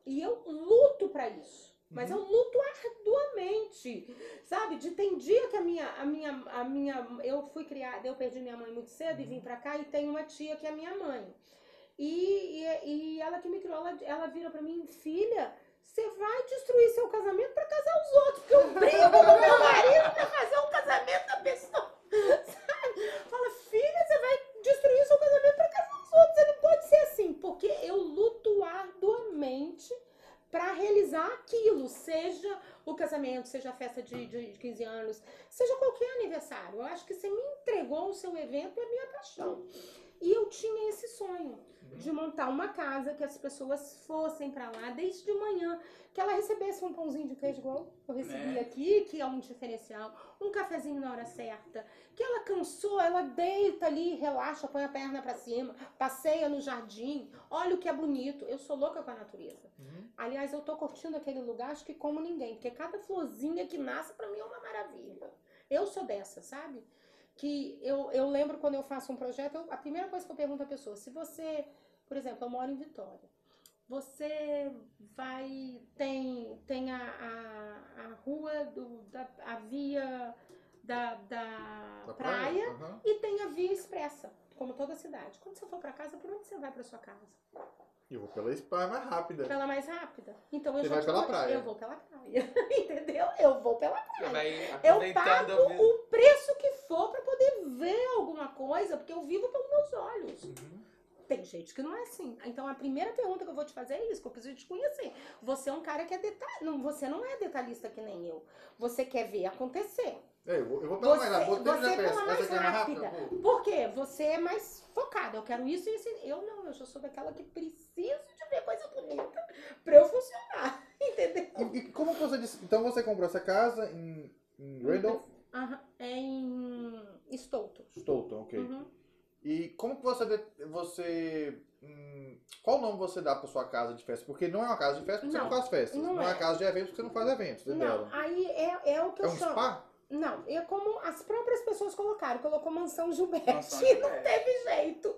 E eu luto pra isso. Mas eu luto arduamente, sabe? De tem dia que a minha, a minha, a minha, eu fui criada, eu perdi minha mãe muito cedo e vim pra cá e tenho uma tia que é minha mãe. E, e, e ela que me criou, ela, ela vira pra mim, filha, você vai destruir seu casamento pra casar os outros, porque eu brigo com meu marido pra fazer um casamento da pessoa. Sabe? Fala, filha, você vai destruir seu casamento pra casar os outros. Você não pode ser assim, porque eu luto arduamente pra realizar aquilo, seja o casamento, seja a festa de, de 15 anos, seja qualquer aniversário. Eu acho que você me entregou o seu evento é minha paixão. E eu tinha esse sonho de montar uma casa que as pessoas fossem pra lá desde de manhã, que ela recebesse um pãozinho de queijo igual eu recebi É. aqui, que é um diferencial, um cafezinho na hora certa, que ela cansou, ela deita ali, relaxa, põe a perna pra cima, passeia no jardim, olha o que é bonito. Eu sou louca com a natureza. Uhum. Aliás, eu tô curtindo aquele lugar, acho que como ninguém, porque cada florzinha que nasce pra mim é uma maravilha. Eu sou dessa, sabe? Que eu, eu lembro quando eu faço um projeto, eu- a primeira coisa que eu pergunto à pessoa, se você, por exemplo, eu moro em Vitória, você vai, tem, tem a, a, a rua, do, da, a via da, da, Da praia, Aham. e tem a via expressa, como toda cidade. Quando você for pra casa, por onde você vai pra sua casa? Eu vou pela spa mais rápida. Pela mais rápida. Então eu Você já vai pela praia. Eu vou pela praia. Entendeu? Eu vou pela praia. Eu pago o preço que for pra poder ver alguma coisa, porque eu vivo pelos meus olhos. Uhum. Tem gente que não é assim. Então a primeira pergunta que eu vou te fazer é isso, que eu preciso te conhecer. Você é um cara que é detalhista. Não, você não é detalhista que nem eu. Você quer ver acontecer. É, eu vou, eu vou pela Você- mais rápida. Botei você mais é mais rápida. Por quê? Você é mais focada. Eu quero isso e isso. Eu não, eu já sou daquela que preciso de ver coisa bonita pra eu funcionar. Entendeu? E, e como que você disse? Então você comprou essa casa em, em Randolph? Aham, É em Stoughton. Stoughton, ok. Uhum. E como que você. você hum, qual nome você dá pra sua casa de festa? Porque não é uma casa de festa porque Não, você não faz festas. não Não, é é. uma casa de eventos porque você não faz eventos Não, dela. aí é, é o que É eu um chamo. spa? Não, é como as próprias pessoas colocaram. Colocou mansão Gilberto. Mansão E não teve jeito.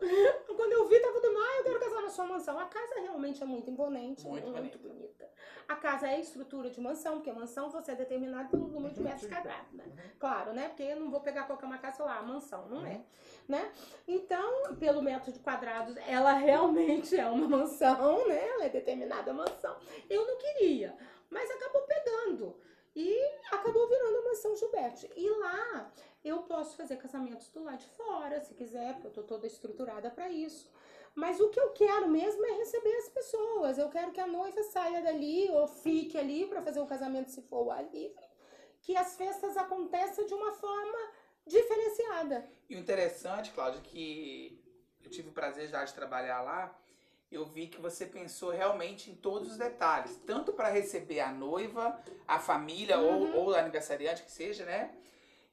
Quando eu vi, tava tudo, ah, eu quero casar na sua mansão. A casa realmente é muito imponente, Muito muito, bonita. bonita. A casa é estrutura de mansão, porque mansão você é determinado pelo número de Uhum, metros sim. quadrados, né? Uhum. Claro, né? Porque eu não vou pegar qualquer uma casa e falar, ah, mansão, não é. Uhum. Né? Então, pelo metro de quadrados, ela realmente é uma mansão, né? Ela é determinada mansão. Eu não queria, mas acabou pegando. E acabou virando a mansão Gilberto. E lá eu posso fazer casamentos do lado de fora, se quiser, porque eu tô toda estruturada para isso. Mas o que eu quero mesmo é receber as pessoas. Eu quero que a noiva saia dali ou fique ali para fazer o casamento se for o ar livre. Que as festas aconteçam de uma forma diferenciada. E o interessante, Cláudia, que eu tive o prazer já de trabalhar lá, eu vi que você pensou realmente em todos os detalhes, tanto para receber a noiva, a família Uhum. ou, ou o aniversariante que seja, né?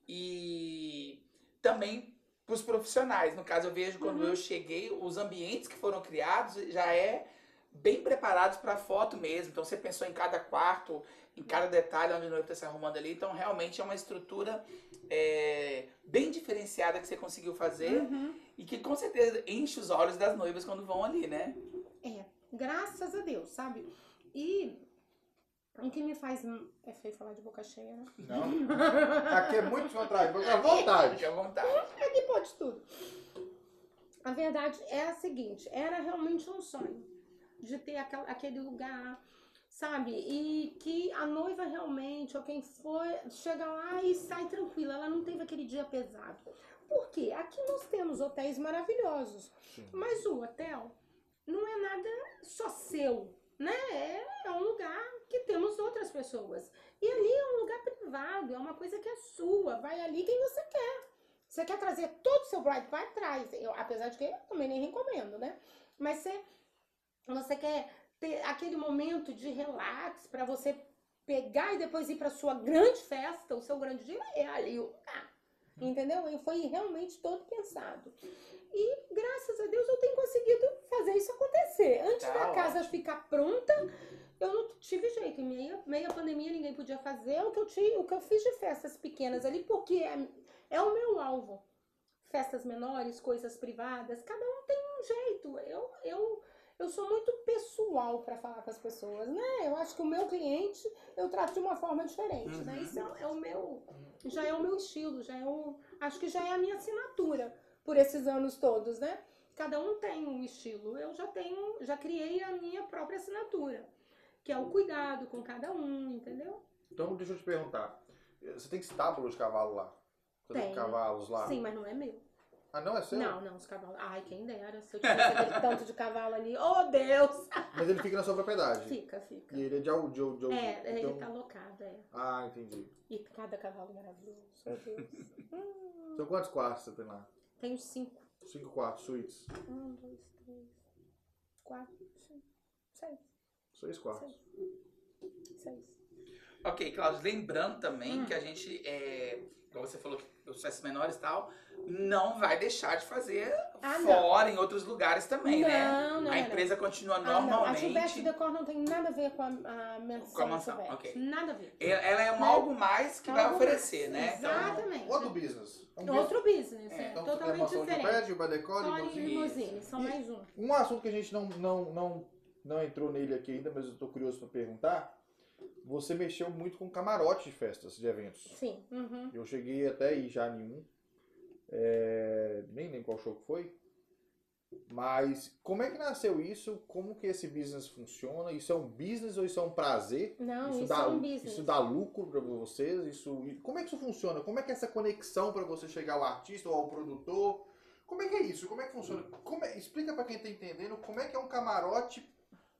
E também para os profissionais. No caso, eu vejo quando Uhum. eu cheguei, os ambientes que foram criados já é bem preparados para foto mesmo. Então você pensou em cada quarto, em cada detalhe onde o noivo está se arrumando ali. Então realmente é uma estrutura é, bem diferenciada que você conseguiu fazer Uhum. e que com certeza enche os olhos das noivas quando vão ali, né? É, graças a Deus, sabe? E o que me faz. É feio falar de boca cheia, né? Não. Aqui é muito descontraído. Fica à vontade. Fique à vontade. Aqui pode tudo. A verdade é a seguinte: era realmente um sonho de ter aquele lugar, sabe? E que a noiva realmente, ou quem for, chega lá e sai tranquila. Ela não teve aquele dia pesado. Por quê? Aqui nós temos hotéis maravilhosos, Sim. mas o hotel não é nada só seu, né? É, é um lugar que temos outras pessoas. E ali é um lugar privado, é uma coisa que é sua. Vai ali quem você quer. Você quer trazer todo o seu bride, vai atrás. Eu, apesar de que eu também nem recomendo, né? Mas você, você quer ter aquele momento de relax para você pegar e depois ir para sua grande festa, o seu grande dia, é ali o lugar. Entendeu? E foi realmente todo pensado. E graças a Deus eu tenho conseguido fazer isso acontecer. Antes Tá da casa ficar pronta, eu não tive jeito. Em meia, meia pandemia ninguém podia fazer o que eu tive, o que eu fiz de festas pequenas ali, porque é, é o meu alvo. Festas menores, coisas privadas, cada um tem um jeito. Eu, eu, eu sou muito pessoal para falar com as pessoas, né? Eu acho que o meu cliente eu trato de uma forma diferente, né? Uhum. Isso é, é o meu, já é o meu estilo, já é o, acho que já é a minha assinatura por esses anos todos, né? Cada um tem um estilo. Eu já tenho, já criei a minha própria assinatura, que é o cuidado com cada um, entendeu? Então deixa eu te perguntar. Você tem estábulo de cavalo lá? Você tem Tenho. cavalos lá? Sim, mas não é meu. Ah, não é seu? Não, não, os cavalos. Ai, quem dera se eu tivesse aquele tanto de cavalo ali. Oh, Deus! Mas ele fica na sua propriedade. Fica, fica. E ele é de al- de, de, É, ele então- tá locado, é. Ah, entendi. E cada cavalo maravilhoso, meu Deus. Hum, Então quantos quartos você tem lá? Tenho cinco. Cinco quartos, suítes. Um, dois, três, quatro, cinco, seis. Seis quartos. Seis. Seis. Ok, Cláudio, lembrando também Hum. que a gente, é, como você falou, que os festas menores e tal, não vai deixar de fazer Ah, não. fora, em outros lugares também, não, né? não, não, a não. empresa continua Ah, não. A normalmente. Gilberto Decor não tem nada a ver com a, a menção Com a mansão, ok. Nada a ver. Ela é um Né? algo mais que vai oferecer, mais. né? Então, Exatamente. Outro business. É um Outro business, É, é, Então, totalmente mansão de diferente. prédio, Badecor, Só limousine. E- mais um. Um assunto que a gente não, não, não, não entrou nele aqui ainda, mas eu tô curioso para perguntar. Você mexeu muito com camarote de festas, de eventos. Sim. Uhum. Eu cheguei até aí já em um. É, nem lembro qual show que foi. Mas como é que nasceu isso? Como que esse business funciona? Isso é um business ou isso é um prazer? Não, isso, dá, é um business. isso dá lucro para vocês? Isso, como é que isso funciona? Como é que é essa conexão para você chegar ao artista ou ao produtor? Como é que é isso? Como é que funciona? Como é- explica para quem está entendendo como é que é um camarote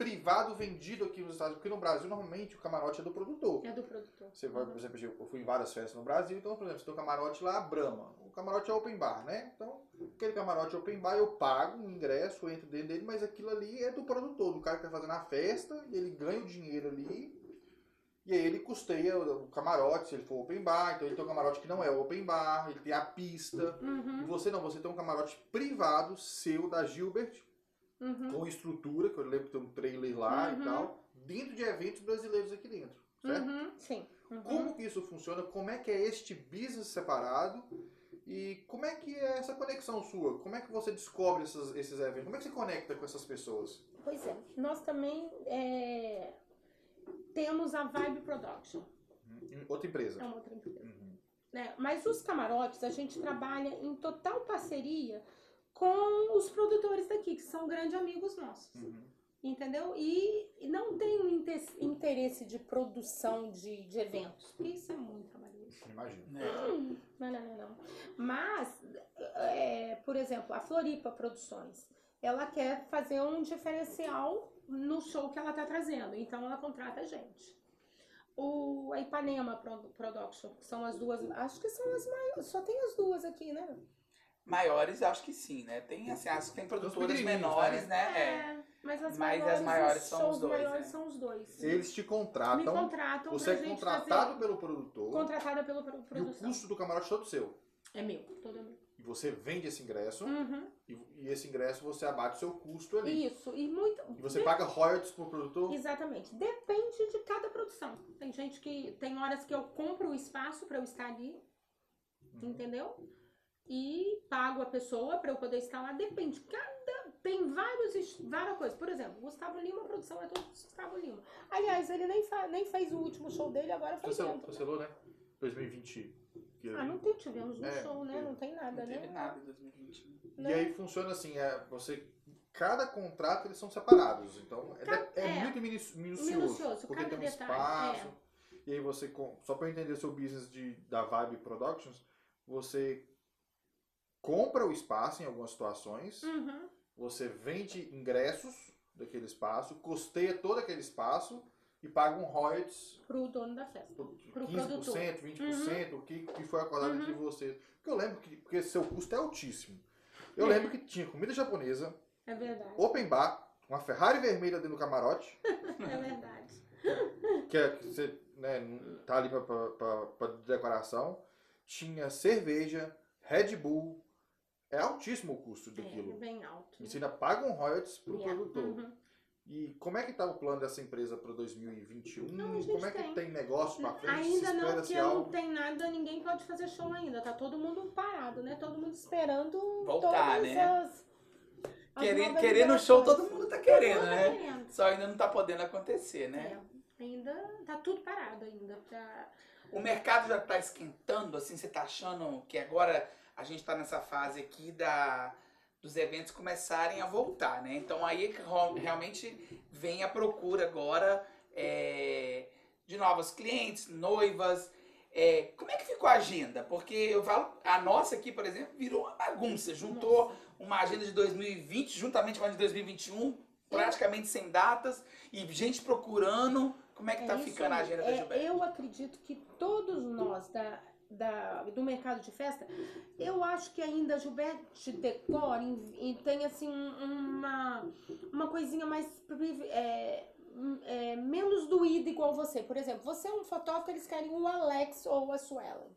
privado vendido aqui nos Estados Unidos. Porque no Brasil, normalmente, o camarote é do produtor. É do produtor. Você vai, por exemplo, eu fui em várias festas no Brasil, então, por exemplo, você tem um camarote lá, Brahma. O camarote é open bar, né? Então, aquele camarote open bar, eu pago um ingresso, entro dentro dele, mas aquilo ali é do produtor, do cara que tá fazendo a festa, ele ganha o dinheiro ali, e aí ele custeia o camarote, se ele for open bar, então ele tem um camarote que não é open bar, ele tem a pista. E Uhum, você não, você tem um camarote privado seu, da Gilbert, uhum. com estrutura, que eu lembro que tem um trailer lá Uhum. e tal, dentro de eventos brasileiros aqui dentro, certo? Uhum, sim. Uhum. Como que isso funciona? Como é que é este business separado? E como é que é essa conexão sua? Como é que você descobre esses, esses eventos? Como é que você conecta com essas pessoas? Pois é. Nós também é, temos a Vibe Production. Em outra empresa. É uma outra empresa. Uhum. né? Mas os camarotes a gente trabalha em total parceria com os produtores daqui, que são grandes amigos nossos. Uhum. Entendeu? E e não tem um inte- interesse de produção de, de eventos, porque isso é muito trabalhoso. Imagino. né? Não, não, não, não. Mas, é, por exemplo, a Floripa Produções, ela quer fazer um diferencial no show que ela está trazendo, então ela contrata a gente. O, a Ipanema Pro- Production, que são as duas, acho que são as maiores, só tem as duas aqui, né? Maiores, acho que sim, né? Tem, assim, as, tem produtoras pequenininhos, menores, né? né? É. mas as Mas as maiores, maiores os são os dois, maiores né? são os dois. Eles te Me contratam, contratam você pra é gente contratado fazer, pelo produtor contratada pela pro- e o produção. custo do camarote é todo seu. É meu, todo meu. E você vende esse ingresso Uhum. e, e esse ingresso você abate o seu custo ali. Isso, e muito. E você paga royalties pro produtor? Exatamente. Depende de cada produção. Tem gente que. Tem horas que eu compro o espaço para eu estar ali, Uhum. entendeu? E pago a pessoa para eu poder estar lá. Depende. Cada. Tem vários, várias coisas. Por exemplo, Gustavo Lima, a produção é do Gustavo Lima. Aliás, ele nem, fa, nem fez o último show dele, agora faz Cancelou, dentro. cancelou, né? 2020. que- Ah, não tem, tivemos um É, show, né? Não tem nada, Não né? nada em 2020. E Né? aí funciona assim, é, você cada contrato eles são separados, então é, Ca- é é. muito minu- minucioso, Minucioso, porque cada tem um detalhe, espaço. é. E aí você só para entender seu business de da Vibe Productions, você compra o espaço em algumas situações, Uhum. você vende ingressos daquele espaço, custeia todo aquele espaço e paga um royalties Pro dono da festa. por Pro 15%, 20%, o que, que foi acordado Uhum. entre vocês. Porque eu lembro que porque seu custo é altíssimo. Eu É. lembro que tinha comida japonesa, É verdade. open bar, uma Ferrari vermelha dentro do camarote, É verdade. que, é, que você né, tá ali pra decoração. Tinha cerveja, Red Bull. É altíssimo o custo É, daquilo. bem alto. E você ainda paga um royalties pro Yeah. produtor. Uhum. E como é que tá o plano dessa empresa para 2021? Não, a gente como é que tem. tem negócio para frente? Ainda não, porque não tem nada, ninguém pode fazer show ainda. Tá todo mundo parado, né? Todo mundo esperando Voltar, todas né? as. as Querendo, show, todo mundo tá querendo, mundo tá né? querendo. Só ainda não tá podendo acontecer, né? É, ainda tá tudo parado ainda. Pra... O mercado já tá esquentando, assim, você tá achando que agora a gente tá nessa fase aqui da, dos eventos começarem a voltar, né? Então aí realmente vem a procura agora é, de novos clientes, noivas. É, como é que ficou a agenda? Porque eu falo, a nossa aqui, por exemplo, virou uma bagunça. Juntou uma agenda de 2020 juntamente com a de 2021, praticamente sem datas, e gente procurando. Como é que tá isso ficando a aí. agenda da É, Gilberto? Eu acredito que todos nós da da, do mercado de festa, eu acho que ainda Gilberte Decor em- em- tem assim um- uma, uma coisinha mais é, é, menos doída igual você. Por exemplo, você é um fotógrafo, eles querem o Alex ou a Suelen.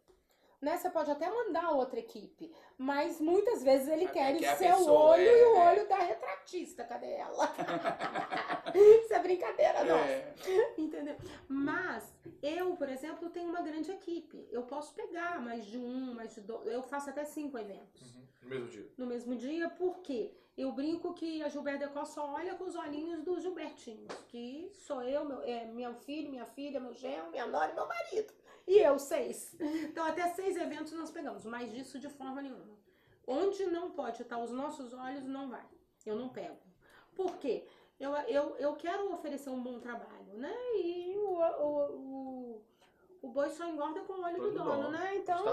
Né? Você pode até mandar outra equipe, mas muitas vezes ele Até quer que o seu olho é- e o é. olho da retratista. Cadê ela? Isso é brincadeira, não. É. Entendeu? Mas eu, por exemplo, tenho uma grande equipe. Eu posso pegar mais de um, mais de dois. Eu faço até cinco eventos Uhum. No mesmo dia. no mesmo dia, porque eu brinco que a Gilberto Decor só olha com os olhinhos dos Gilbertinhos, que sou eu, meu, é, meu filho, minha filha, meu genro, minha nora e meu marido. E eu, seis. Então, até seis eventos nós pegamos, mas disso de forma nenhuma. Onde não pode estar os nossos olhos, não vai. Eu não pego. Por quê? Eu, eu, eu quero oferecer um bom trabalho, né? E o, o, o, o boi só engorda com o olho Olho do do dono, dono. né? Então,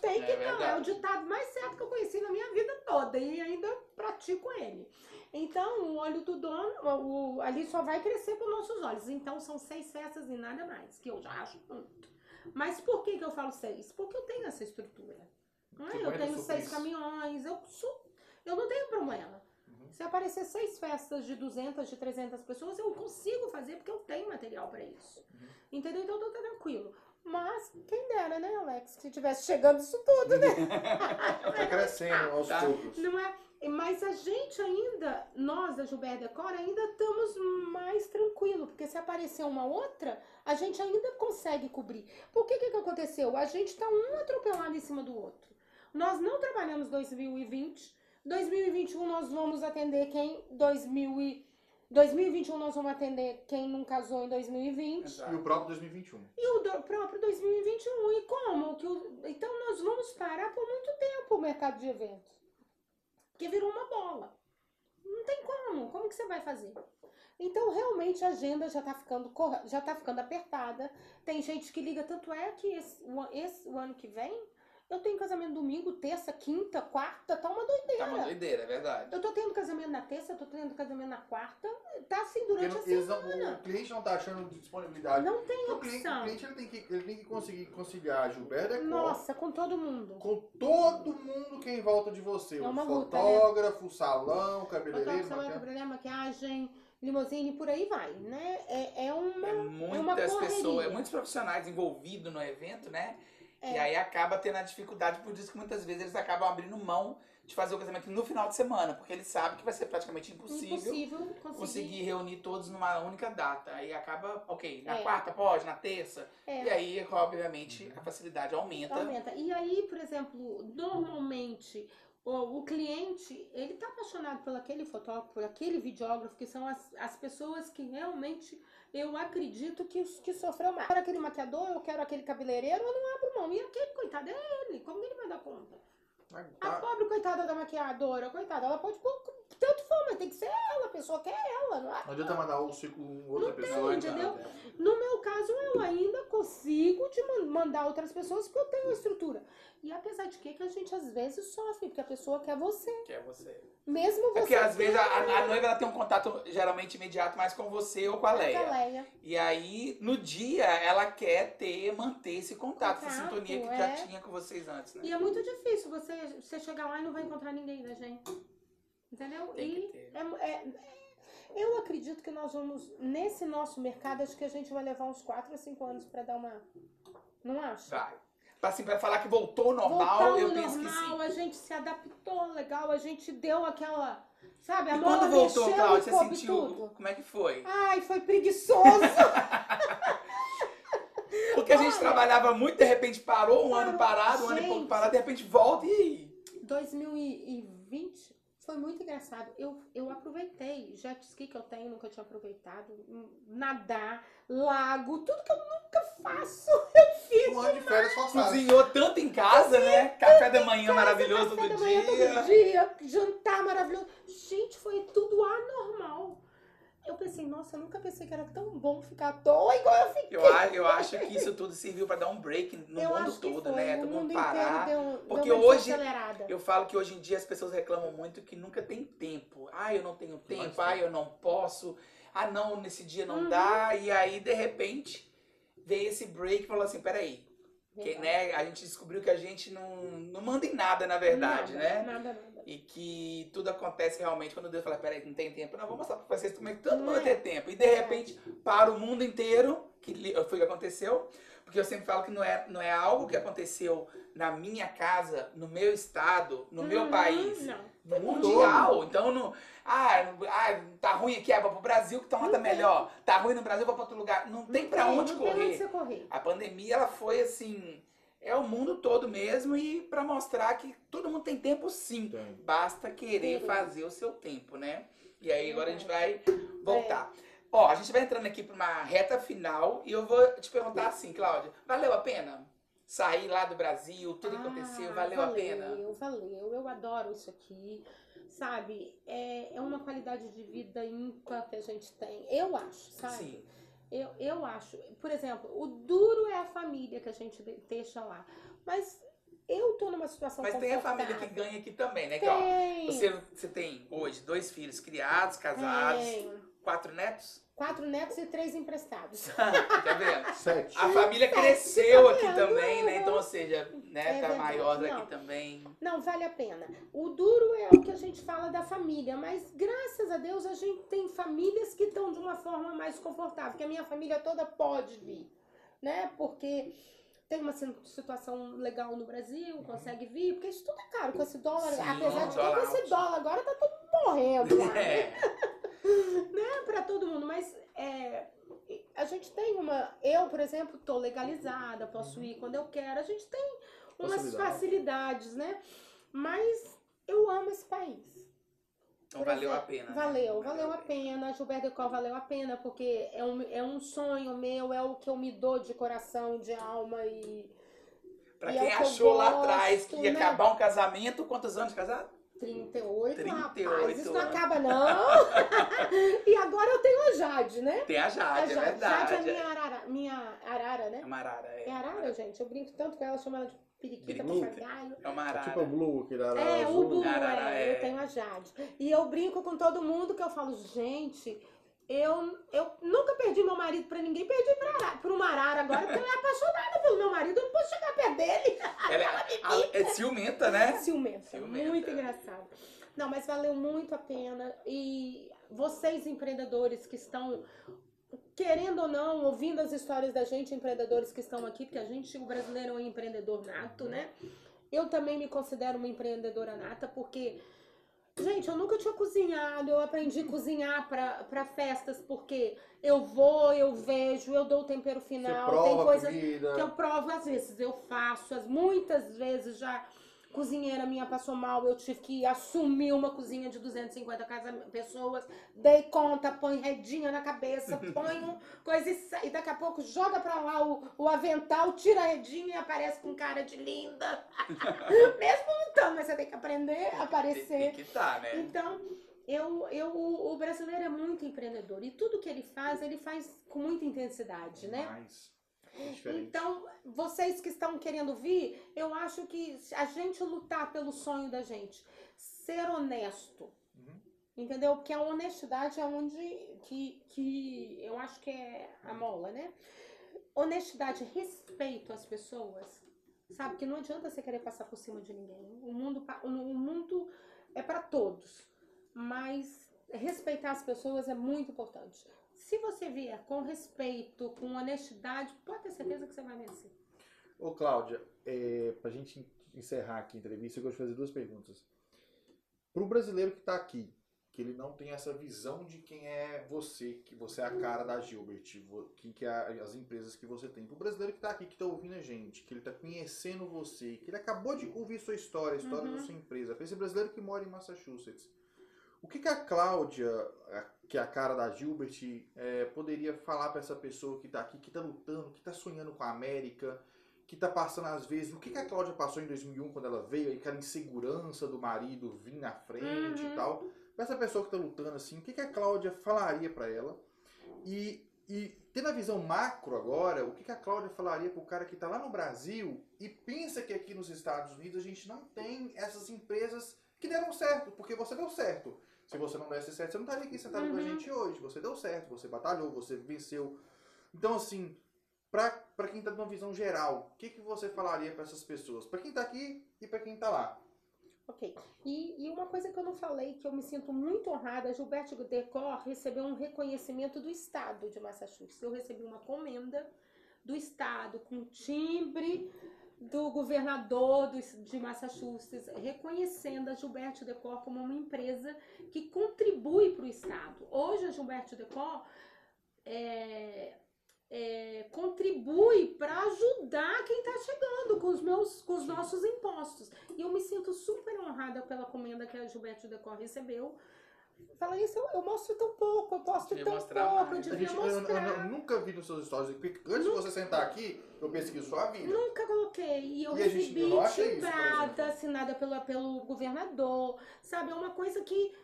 tem que É não, é o ditado mais certo que eu conheci na minha vida toda e ainda pratico ele. Então, o olho do dono, o, o- ali só vai crescer com nossos olhos. Então, são seis festas e nada mais, que eu já acho muito. Mas por que, que eu falo seis? Porque eu tenho essa estrutura. Não é? Eu tenho seis caminhões, eu, su- eu não tenho problema. Uhum. Se aparecer seis festas de 200, de 300 pessoas, eu consigo fazer porque eu tenho material pra isso. Uhum. Entendeu? Então, eu tô tranquilo. Mas, quem dera, né, Alex? Se tivesse chegando isso tudo, né? Tá crescendo aos Tá. poucos. Não é? Mas a gente ainda, nós da Gilberto Decor, ainda estamos mais tranquilo, porque se aparecer uma outra, a gente ainda consegue cobrir. Por que que, que aconteceu? A gente está um atropelado em cima do outro. Nós não trabalhamos 2020, 2021 nós vamos atender quem 2000 e 2021 nós vamos atender quem não casou em 2020 Exato. E o próprio 2021. e o do- próprio 2021. E como? Que o- então nós vamos parar por muito tempo o mercado de eventos. Porque virou uma bola. Não tem como. Como que você vai fazer? Então, realmente, a agenda já tá ficando, já tá ficando apertada. Tem gente que liga, tanto é que esse, esse- o ano que vem, eu tenho casamento domingo, terça, quinta, quarta, tá uma doideira. Tá uma doideira, é verdade. Eu tô tendo casamento na terça, eu tô tendo casamento na quarta, tá assim Porque durante não- a eles não- semana. o cliente não tá achando disponibilidade. Não tem o cliente, o opção. cliente ele tem, que, ele tem que conseguir conciliar a Gilberto Decor Nossa, com todo mundo. com todo mundo que é em volta de você. É o uma luta, né? fotógrafo, o salão, o cabeleireiro, salão, cabeleireiro, maquiagem, limusine, por aí vai, né? É, é uma... É uma muitas correria. pessoas, muitos profissionais envolvidos no evento, né? É. E aí acaba tendo a dificuldade, por isso que muitas vezes eles acabam abrindo mão de fazer o casamento no final de semana, porque eles sabem que vai ser praticamente impossível, impossível conseguir. conseguir reunir todos numa única data. Aí acaba, ok, na É. quarta pode, na terça. É. E aí, obviamente, a facilidade aumenta. Aumenta. E aí, por exemplo, normalmente o, cliente, ele tá apaixonado por aquele fotógrafo, por aquele videógrafo, que são as, as pessoas que realmente eu acredito que, que sofreu mais. Eu quero aquele maquiador, eu quero aquele cabeleireiro, eu não abro mão. E aquele, coitado, é ele. Como ele vai dar conta? A pobre coitada da maquiadora, coitada, ela pode pôr tanto for, mas tem que ser ela, a pessoa quer ela, não é? Não adianta mandar um ciclo outra Não tem, pessoa. entendeu? No meu caso, eu ainda consigo te man- mandar outras pessoas porque eu tenho a estrutura. E apesar de que, que a gente às vezes sofre, porque a pessoa quer você. Que é você. Mesmo você. É porque às vezes a, a- a noiva ela tem um contato geralmente imediato mais com você ou com a com a Leia. Leia. E aí, no dia, ela quer ter, manter esse contato, essa Contato, sintonia que é. já tinha com vocês antes, né? E é muito difícil você, você chegar lá e não vai encontrar ninguém da gente. Entendeu? Tem que e ter. é- é- eu acredito que nós vamos, nesse nosso mercado, acho que a gente vai levar uns 4 a 5 anos pra dar uma. Não acha? Vai. Pra, assim, pra falar que voltou ao normal, eu penso que normal, sim. a gente se adaptou legal, a gente deu aquela. Sabe, a E quando voltou, Cláudia, você sentiu. tudo. Como é que foi? Ai, foi preguiçoso. Porque a gente Olha. trabalhava muito, de repente parou, um ano Parou. parado, um ano e pouco parado, de repente volta e aí? 2020 foi muito engraçado. Eu, eu aproveitei jet ski que eu tenho, nunca tinha aproveitado. hum, Nadar, lago, tudo que eu nunca faço. Eu fiz. Um ano de férias forçadas. Cozinhou tanto em casa, né? Café da manhã maravilhoso Café todo da manhã, dia. todo dia, jantar maravilhoso. Gente, foi tudo anormal. Eu pensei, nossa, eu nunca pensei que era tão bom ficar à toa igual eu fiquei. Eu, a- eu acho que isso tudo serviu pra dar um break no eu mundo acho que todo, foi. né? O Todo mundo parar. deu, deu Porque uma hoje. Eu falo que hoje em dia as pessoas reclamam muito que nunca tem tempo. Ah, eu não tenho tempo, ah, eu não posso. Ah, não, nesse dia não Uhum. dá. E aí, de repente, veio esse break e falou assim: peraí, Que, né, a gente descobriu que a gente não, não manda em nada, na verdade, nada, né? Nada, nada. E que tudo acontece realmente quando Deus fala, peraí, não tem tempo. Não, vou mostrar pra vocês como é que todo mundo é? tem tempo. E de repente, para o mundo inteiro, que foi o que aconteceu. Porque eu sempre falo que não é, não é algo que aconteceu na minha casa, no meu estado, no meu Uhum, país. Não. Mundial. Então, não, ah, ah, tá ruim aqui, ah, vou pro Brasil que tá, lá tá tem. melhor. Tá ruim no Brasil, vou pra outro lugar. Não tem pra onde não Tem onde você correr. A pandemia, ela foi assim, é o mundo todo mesmo e pra mostrar que todo mundo tem tempo sim. Tem. Basta querer fazer o seu tempo, né? E aí agora a gente vai É. voltar. Ó, a gente vai entrando aqui pra uma reta final e eu vou te perguntar assim, Cláudia, valeu a pena? Sair lá do Brasil, tudo que aconteceu, Ah, valeu, a pena? Valeu, valeu. Eu adoro isso aqui. Sabe, é, é uma qualidade de vida ímpar que a gente tem. Eu acho, sabe? Sim. Eu, eu acho. Por exemplo, o duro é a família que a gente de- deixa lá. Mas eu tô numa situação Mas tem a família que ganha aqui também, né? Que, ó, Tem. você, você tem hoje dois filhos criados, casados, Tem. quatro netos. Quatro netos e três emprestados. tá vendo? Sete. A família Sete, cresceu tá aqui também, né? Então, ou seja, né, É tá maior não. aqui também. Não, vale a pena. O duro é o que a gente fala da família, mas graças a Deus a gente tem famílias que estão de uma forma mais confortável, que a minha família toda pode vir, né? Porque tem uma si- situação legal no Brasil, consegue vir, porque isso tudo é caro com esse dólar, Sim, apesar de com esse dólar agora tá todo morrendo lá, né? É, É pra todo mundo, mas é, a gente tem uma. Eu, por exemplo, tô legalizada, posso ir quando eu quero. A gente tem umas Facilidade. facilidades, né? Mas eu amo esse país. então Por valeu a pena. né? Valeu, valeu a pena. Gilberto Decol valeu a pena, porque é um, é um sonho meu, é o que eu me dou de coração, de alma e. Pra E é quem eu achou lá gosto, atrás que ia né? acabar um casamento, quantos anos de casado? 38, 38 rapaz. Isso não acaba, não. e agora eu tenho a Jade, né? Tem a A Jade, é Jade, verdade. Jade é minha arara, minha arara, né? É uma arara, é. É arara, gente. Eu brinco tanto com ela, chamo ela de periquita, papagaio. É uma arara. Tipo a Blue, aquele arara É, azul. o Blue, Arara, é, é. eu tenho a Jade. E eu brinco com todo mundo que eu falo, gente, eu, eu nunca perdi meu marido pra ninguém, perdi pra, pra uma arara agora, porque ela é apaixonada pelo meu marido, eu não posso chegar perto dele. Ela é, a- é ciumenta, né? Ciumenta, Ciumenta. muito engraçado. Não, mas valeu muito a pena. E vocês, empreendedores que estão, querendo ou não, ouvindo as histórias da gente, empreendedores que estão aqui, porque a gente, o brasileiro, é um empreendedor nato, né? Eu também me considero uma empreendedora nata, porque, gente, eu nunca tinha cozinhado, eu aprendi a cozinhar para festas, porque eu vou, eu vejo, eu dou o tempero final, tem coisas que eu provo, às vezes eu faço, as, muitas vezes já cozinheira minha passou mal, eu tive que assumir uma cozinha de 250 casa- pessoas, dei conta, põe redinha na cabeça, ponho coisa e, sa- e daqui a pouco joga pra lá o, o avental, tira a redinha e aparece com cara de linda. Mesmo não tão, mas você tem que aprender a aparecer. Tem que tá, né? Então, eu, eu, o o brasileiro é muito empreendedor e tudo que ele faz, ele faz com muita intensidade, né? É. Então, vocês que estão querendo vir, eu acho que a gente lutar pelo sonho da gente, ser honesto, Uhum. entendeu? Porque a honestidade é onde que, que eu acho que é a mola, né? Honestidade, respeito às pessoas, sabe? Que não adianta você querer passar por cima de ninguém. O mundo, o mundo é para todos, mas respeitar as pessoas é muito importante. Se você vier com respeito, com honestidade, pode ter certeza que você vai vencer. Ô, Cláudia, é, pra gente encerrar aqui a entrevista, eu gosto de fazer duas perguntas. Pro brasileiro que tá aqui, que ele não tem essa visão de quem é você, que você é a cara da Gilbert, que, que é a- as empresas que você tem. Pro brasileiro que tá aqui, que tá ouvindo a gente, que ele tá conhecendo você, que ele acabou de ouvir sua história, a história Uhum. da sua empresa, pra esse brasileiro que mora em Massachusetts. O que, que a Cláudia, que é a cara da Gilbert, é, poderia falar pra essa pessoa que tá aqui, que tá lutando, que tá sonhando com a América, que tá passando às vezes. O que, que a Cláudia passou em 2001 quando ela veio, aí, aquela insegurança do marido vir na frente Uhum. e tal. Pra essa pessoa que tá lutando assim, o que, que a Cláudia falaria pra ela? E, e tendo a visão macro agora, o que, que a Cláudia falaria pro cara que tá lá no Brasil e pensa que aqui nos Estados Unidos a gente não tem essas empresas que deram certo, porque você deu certo. Se você não desse certo, você não estaria aqui sentado com a Uhum. gente hoje. Você deu certo, você batalhou, você venceu. Então, assim, para quem está numa visão geral, o que, que você falaria para essas pessoas? Para quem está aqui e para quem está lá. Ok. E, e, uma coisa que eu não falei, que eu me sinto muito honrada, Gilberto Decor recebeu um reconhecimento do Estado de Massachusetts. Eu recebi uma comenda do Estado com timbre do governador do, de Massachusetts, reconhecendo a Gilberto Decor como uma empresa que contribui para o Estado. Hoje a Gilberto Decor é, é, contribui para ajudar quem está chegando com os meus, com os nossos impostos. E eu me sinto super honrada pela comenda que a Gilberto Decor recebeu. Fala isso, eu, eu, mostro tão pouco, eu posto tão pouco, eu devia gente, mostrar. Eu, eu, nunca vi nos seus stories, porque antes de você sentar aqui, eu pesquiso sua vida. Nunca coloquei, e eu e recebi timbrada, assinada pelo, pelo governador, sabe, é uma coisa que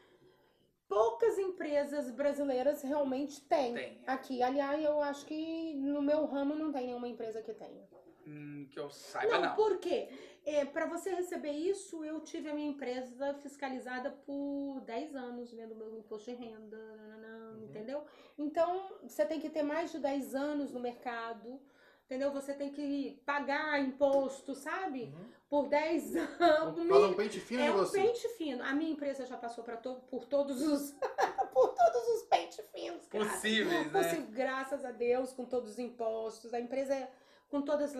poucas empresas brasileiras realmente têm tem. aqui. Aliás, eu acho que no meu ramo não tem nenhuma empresa que tenha. Hum, que eu saiba, não. Não, por quê? É, para você receber isso, eu tive a minha empresa fiscalizada por 10 anos, vendo meu imposto de renda, uhum. entendeu? Então, você tem que ter mais de 10 anos no mercado, entendeu? Você tem que pagar imposto, sabe? Uhum. Por 10 anos. Fala um pente fino é um você. pente fino. A minha empresa já passou pra to por todos os por todos os pente finos. Possíveis, né? Possível, graças a Deus, com todos os impostos. A empresa é com todas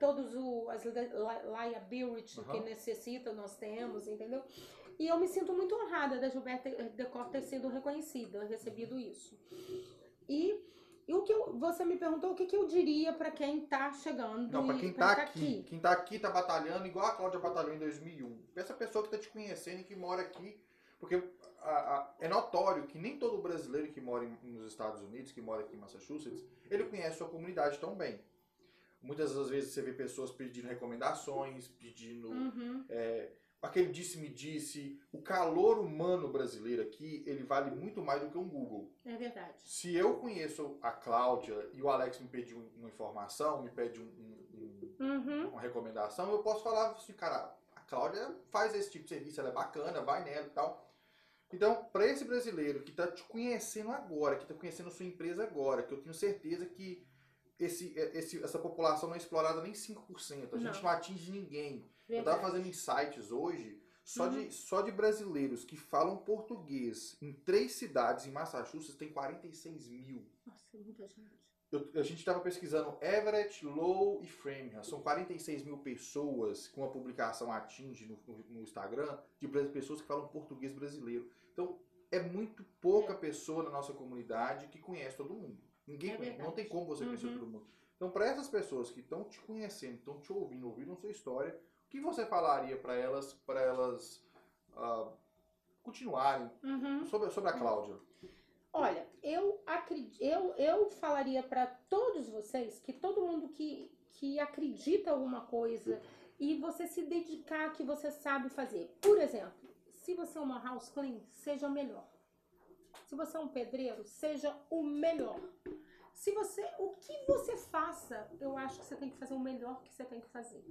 todos o, as liability uhum. que necessita, nós temos, entendeu? E eu me sinto muito honrada da Gilberta Decor ter sido reconhecida, recebido isso. E, e o que eu, você me perguntou o que, que eu diria para quem está chegando. Não, para quem está aqui, aqui. Quem está aqui está batalhando igual a Cláudia batalhou em 2001. Essa pessoa que está te conhecendo e que mora aqui, porque a, a, é notório que nem todo brasileiro que mora em, nos Estados Unidos, que mora aqui em Massachusetts, ele conhece a sua comunidade tão bem. Muitas das vezes você vê pessoas pedindo recomendações, pedindo uhum. é, aquele disse-me-disse. O calor humano brasileiro aqui, ele vale muito mais do que um Google. É verdade. Se eu conheço a Cláudia e o Alex me pediu uma informação, me pede um, um, uhum. uma recomendação, eu posso falar assim, cara, a Cláudia faz esse tipo de serviço, ela é bacana, vai nela e tal. Então, para esse brasileiro que está te conhecendo agora, que está conhecendo a sua empresa agora, que eu tenho certeza que esse, é, esse, essa população não é explorada nem 5%. A gente não, atinge ninguém. Verdade. Eu estava fazendo insights hoje só, uhum. de, só de brasileiros que falam português em três cidades em Massachusetts tem 46 mil. Nossa, é muita gente. Eu, a gente estava pesquisando Everett, Low e Framingham. São 46 mil pessoas que uma publicação atinge no, no, no Instagram de pessoas que falam português brasileiro. Então, é muito pouca é. pessoa na nossa comunidade que conhece todo mundo. Ninguém é conhece, não tem como você conhecer uhum. todo mundo. Então, para essas pessoas que estão te conhecendo, estão te ouvindo, ouviram sua história, o que você falaria para elas, para elas uh, continuarem uhum. sobre, sobre a Cláudia? Olha, eu acredito, eu, eu falaria para todos vocês que todo mundo que, que acredita alguma coisa e você se dedicar que você sabe fazer. Por exemplo, se você é uma house clean, seja melhor. Se você é um pedreiro, seja o melhor. Se você, o que você faça, eu acho que você tem que fazer o melhor que você tem que fazer.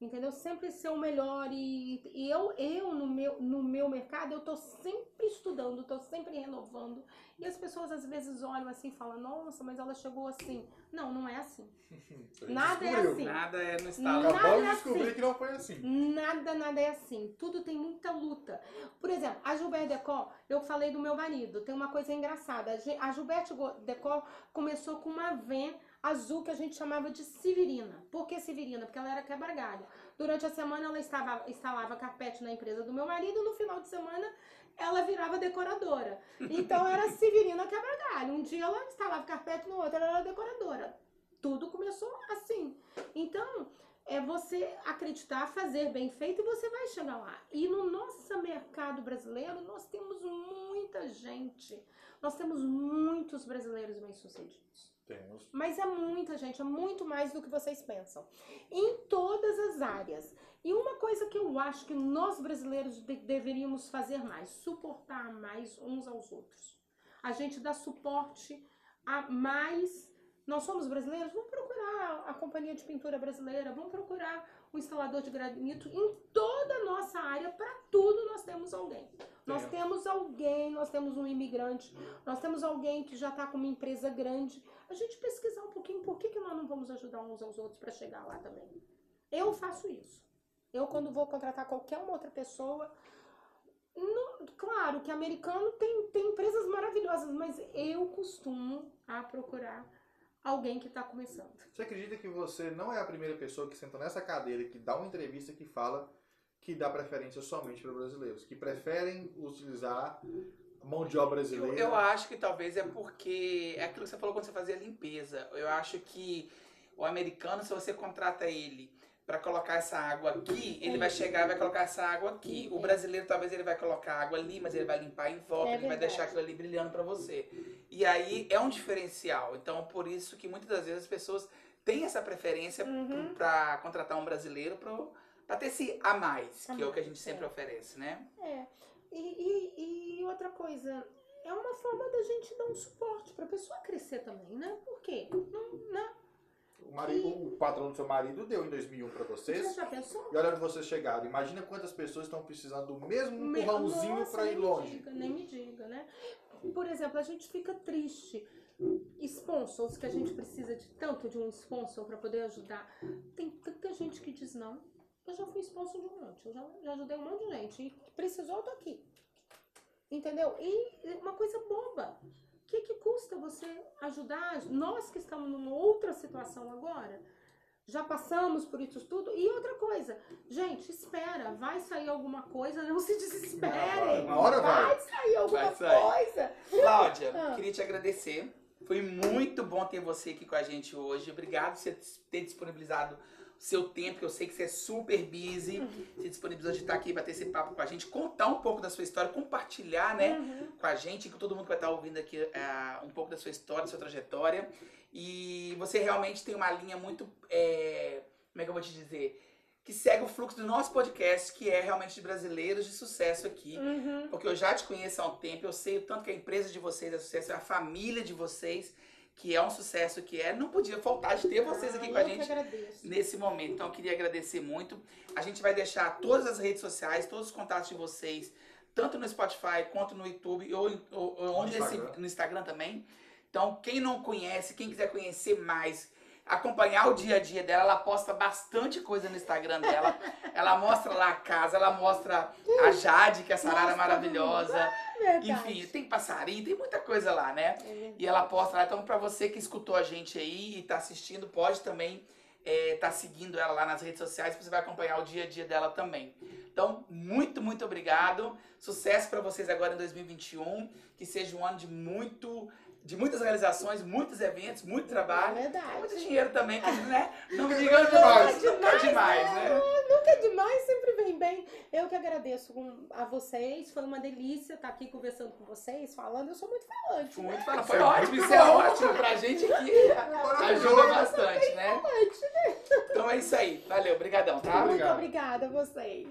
Entendeu? Sempre ser o melhor e, e, eu, eu no, meu, no meu mercado, eu tô sempre estudando, tô sempre renovando. E as pessoas às vezes olham assim e falam, nossa, mas ela chegou assim. Não, não é assim. nada é assim. Nada é no estado. Acabamos de é descobrir assim. que não foi assim. Nada, nada é assim. Tudo tem muita luta. Por exemplo, a Gilberte Decor, eu falei do meu marido, tem uma coisa engraçada. A Gilberte Decor começou com uma van azul que a gente chamava de Severina. Por que Severina? Porque ela era quebra-galho. Durante a semana ela estava, instalava carpete na empresa do meu marido, no final de semana ela virava decoradora. Então era Severina quebra-galho. Um dia ela instalava carpete, no outro ela era decoradora. Tudo começou assim. Então, é você acreditar, fazer bem feito e você vai chegar lá. E no nosso mercado brasileiro, nós temos muita gente. Nós temos muitos brasileiros bem-sucedidos. Temos. Mas é muita gente, é muito mais do que vocês pensam. Em todas as áreas. E uma coisa que eu acho que nós brasileiros de deveríamos fazer mais, suportar mais uns aos outros. A gente dá suporte a mais. Nós somos brasileiros, vamos procurar a companhia de pintura brasileira, vamos procurar um instalador de granito. Em toda a nossa área, para tudo, nós temos alguém. Nós Tem. temos alguém, nós temos um imigrante, nós temos alguém que já está com uma empresa grande. A gente pesquisar um pouquinho por que, que nós não vamos ajudar uns aos outros para chegar lá também. Eu faço isso. Eu, quando vou contratar qualquer uma outra pessoa, não- claro que americano tem, tem empresas maravilhosas, mas eu costumo a procurar alguém que está começando. Você acredita que você não é a primeira pessoa que senta nessa cadeira e que dá uma entrevista que fala que dá preferência somente para brasileiros, que preferem utilizar mão de obra Eu, brasileira? eu acho que talvez é porque é aquilo que você falou quando você fazia limpeza. Eu acho que o americano, se você contrata ele para colocar essa água aqui, ele vai chegar e vai colocar essa água aqui. O brasileiro talvez ele vai colocar água ali, mas ele vai limpar em volta, É ele vai deixar aquilo ali brilhando para você. E aí é um diferencial. Então, por isso que muitas das vezes as pessoas têm essa preferência Uhum. para contratar um brasileiro para ter esse a mais, que é o que a gente sempre é. oferece, né? É. E, e, e outra coisa, é uma forma da gente dar um suporte para a pessoa crescer também, né? Por quê? Não, né? O, marido, o patrão do seu marido deu em 2001 para Você vocês. já pensou? E olha onde vocês chegaram. Imagina quantas pessoas estão precisando do mesmo Me- empurrãozinho para ir longe. diga, nem me diga, né? Por exemplo, a gente fica triste. Sponsors, que a gente precisa de tanto de um sponsor para poder ajudar. Tem tanta gente que diz não. Eu já fui sponsor de um monte, eu já, já ajudei um monte de gente. E precisou, eu tô aqui. Entendeu? E uma coisa boba. O que, que custa você ajudar? Nós que estamos numa outra situação agora, já passamos por isso tudo. E outra coisa, gente, espera, vai sair alguma coisa, não se desesperem. Uma hora vai. sair alguma Vai sair. coisa. Cláudia, Ah. queria te agradecer. Foi muito bom ter você aqui com a gente hoje. Obrigado por você ter disponibilizado seu tempo, que eu sei que você é super busy. Você disponibilizou de estar aqui, bater esse papo com a gente, contar um pouco da sua história, compartilhar, né, Uhum. com a gente, com todo mundo que vai estar ouvindo aqui é, um pouco da sua história, da sua trajetória. E você realmente tem uma linha muito, é, como é que eu vou te dizer? Que segue o fluxo do nosso podcast, que é realmente de brasileiros de sucesso aqui. Uhum. Porque eu já te conheço há um tempo, eu sei o tanto que a empresa de vocês é sucesso, a família de vocês, que é um sucesso que é. Não podia faltar de ter vocês aqui Ah, com a eu que gente agradeço. nesse momento. Então eu queria agradecer muito. A gente vai deixar todas as redes sociais, todos os contatos de vocês, tanto no Spotify quanto no YouTube, ou, ou- ou onde esse- Instagram. no Instagram também. Então, quem não conhece, quem quiser conhecer mais, acompanhar o dia a dia dela, ela posta bastante coisa no Instagram dela. ela mostra lá a casa, ela mostra a Jade, que é essa arara Mostra maravilhosa. Verdade. Enfim, tem passarinho, tem muita coisa lá, né? É. E ela posta lá. Então, pra você que escutou a gente aí e tá assistindo, pode também é, tá seguindo ela lá nas redes sociais, você vai acompanhar o dia a dia dela também. Então, muito, muito obrigado. Sucesso pra vocês agora em 2021. Que seja um ano de muito. De muitas realizações, muitos eventos, muito É trabalho. verdade. Muito dinheiro também, que, né? Não me diga demais. demais. Nunca é demais, né? Nunca é demais, sempre vem bem. Eu que agradeço a vocês. Foi uma delícia estar aqui conversando com vocês, falando. Eu sou muito falante. Foi né? muito Foi Isso é ótimo, muito isso é ótimo pra gente aqui. Ajuda bastante, né? Então é isso aí. Valeu, obrigadão, tá? Muito Obrigado. obrigada a vocês.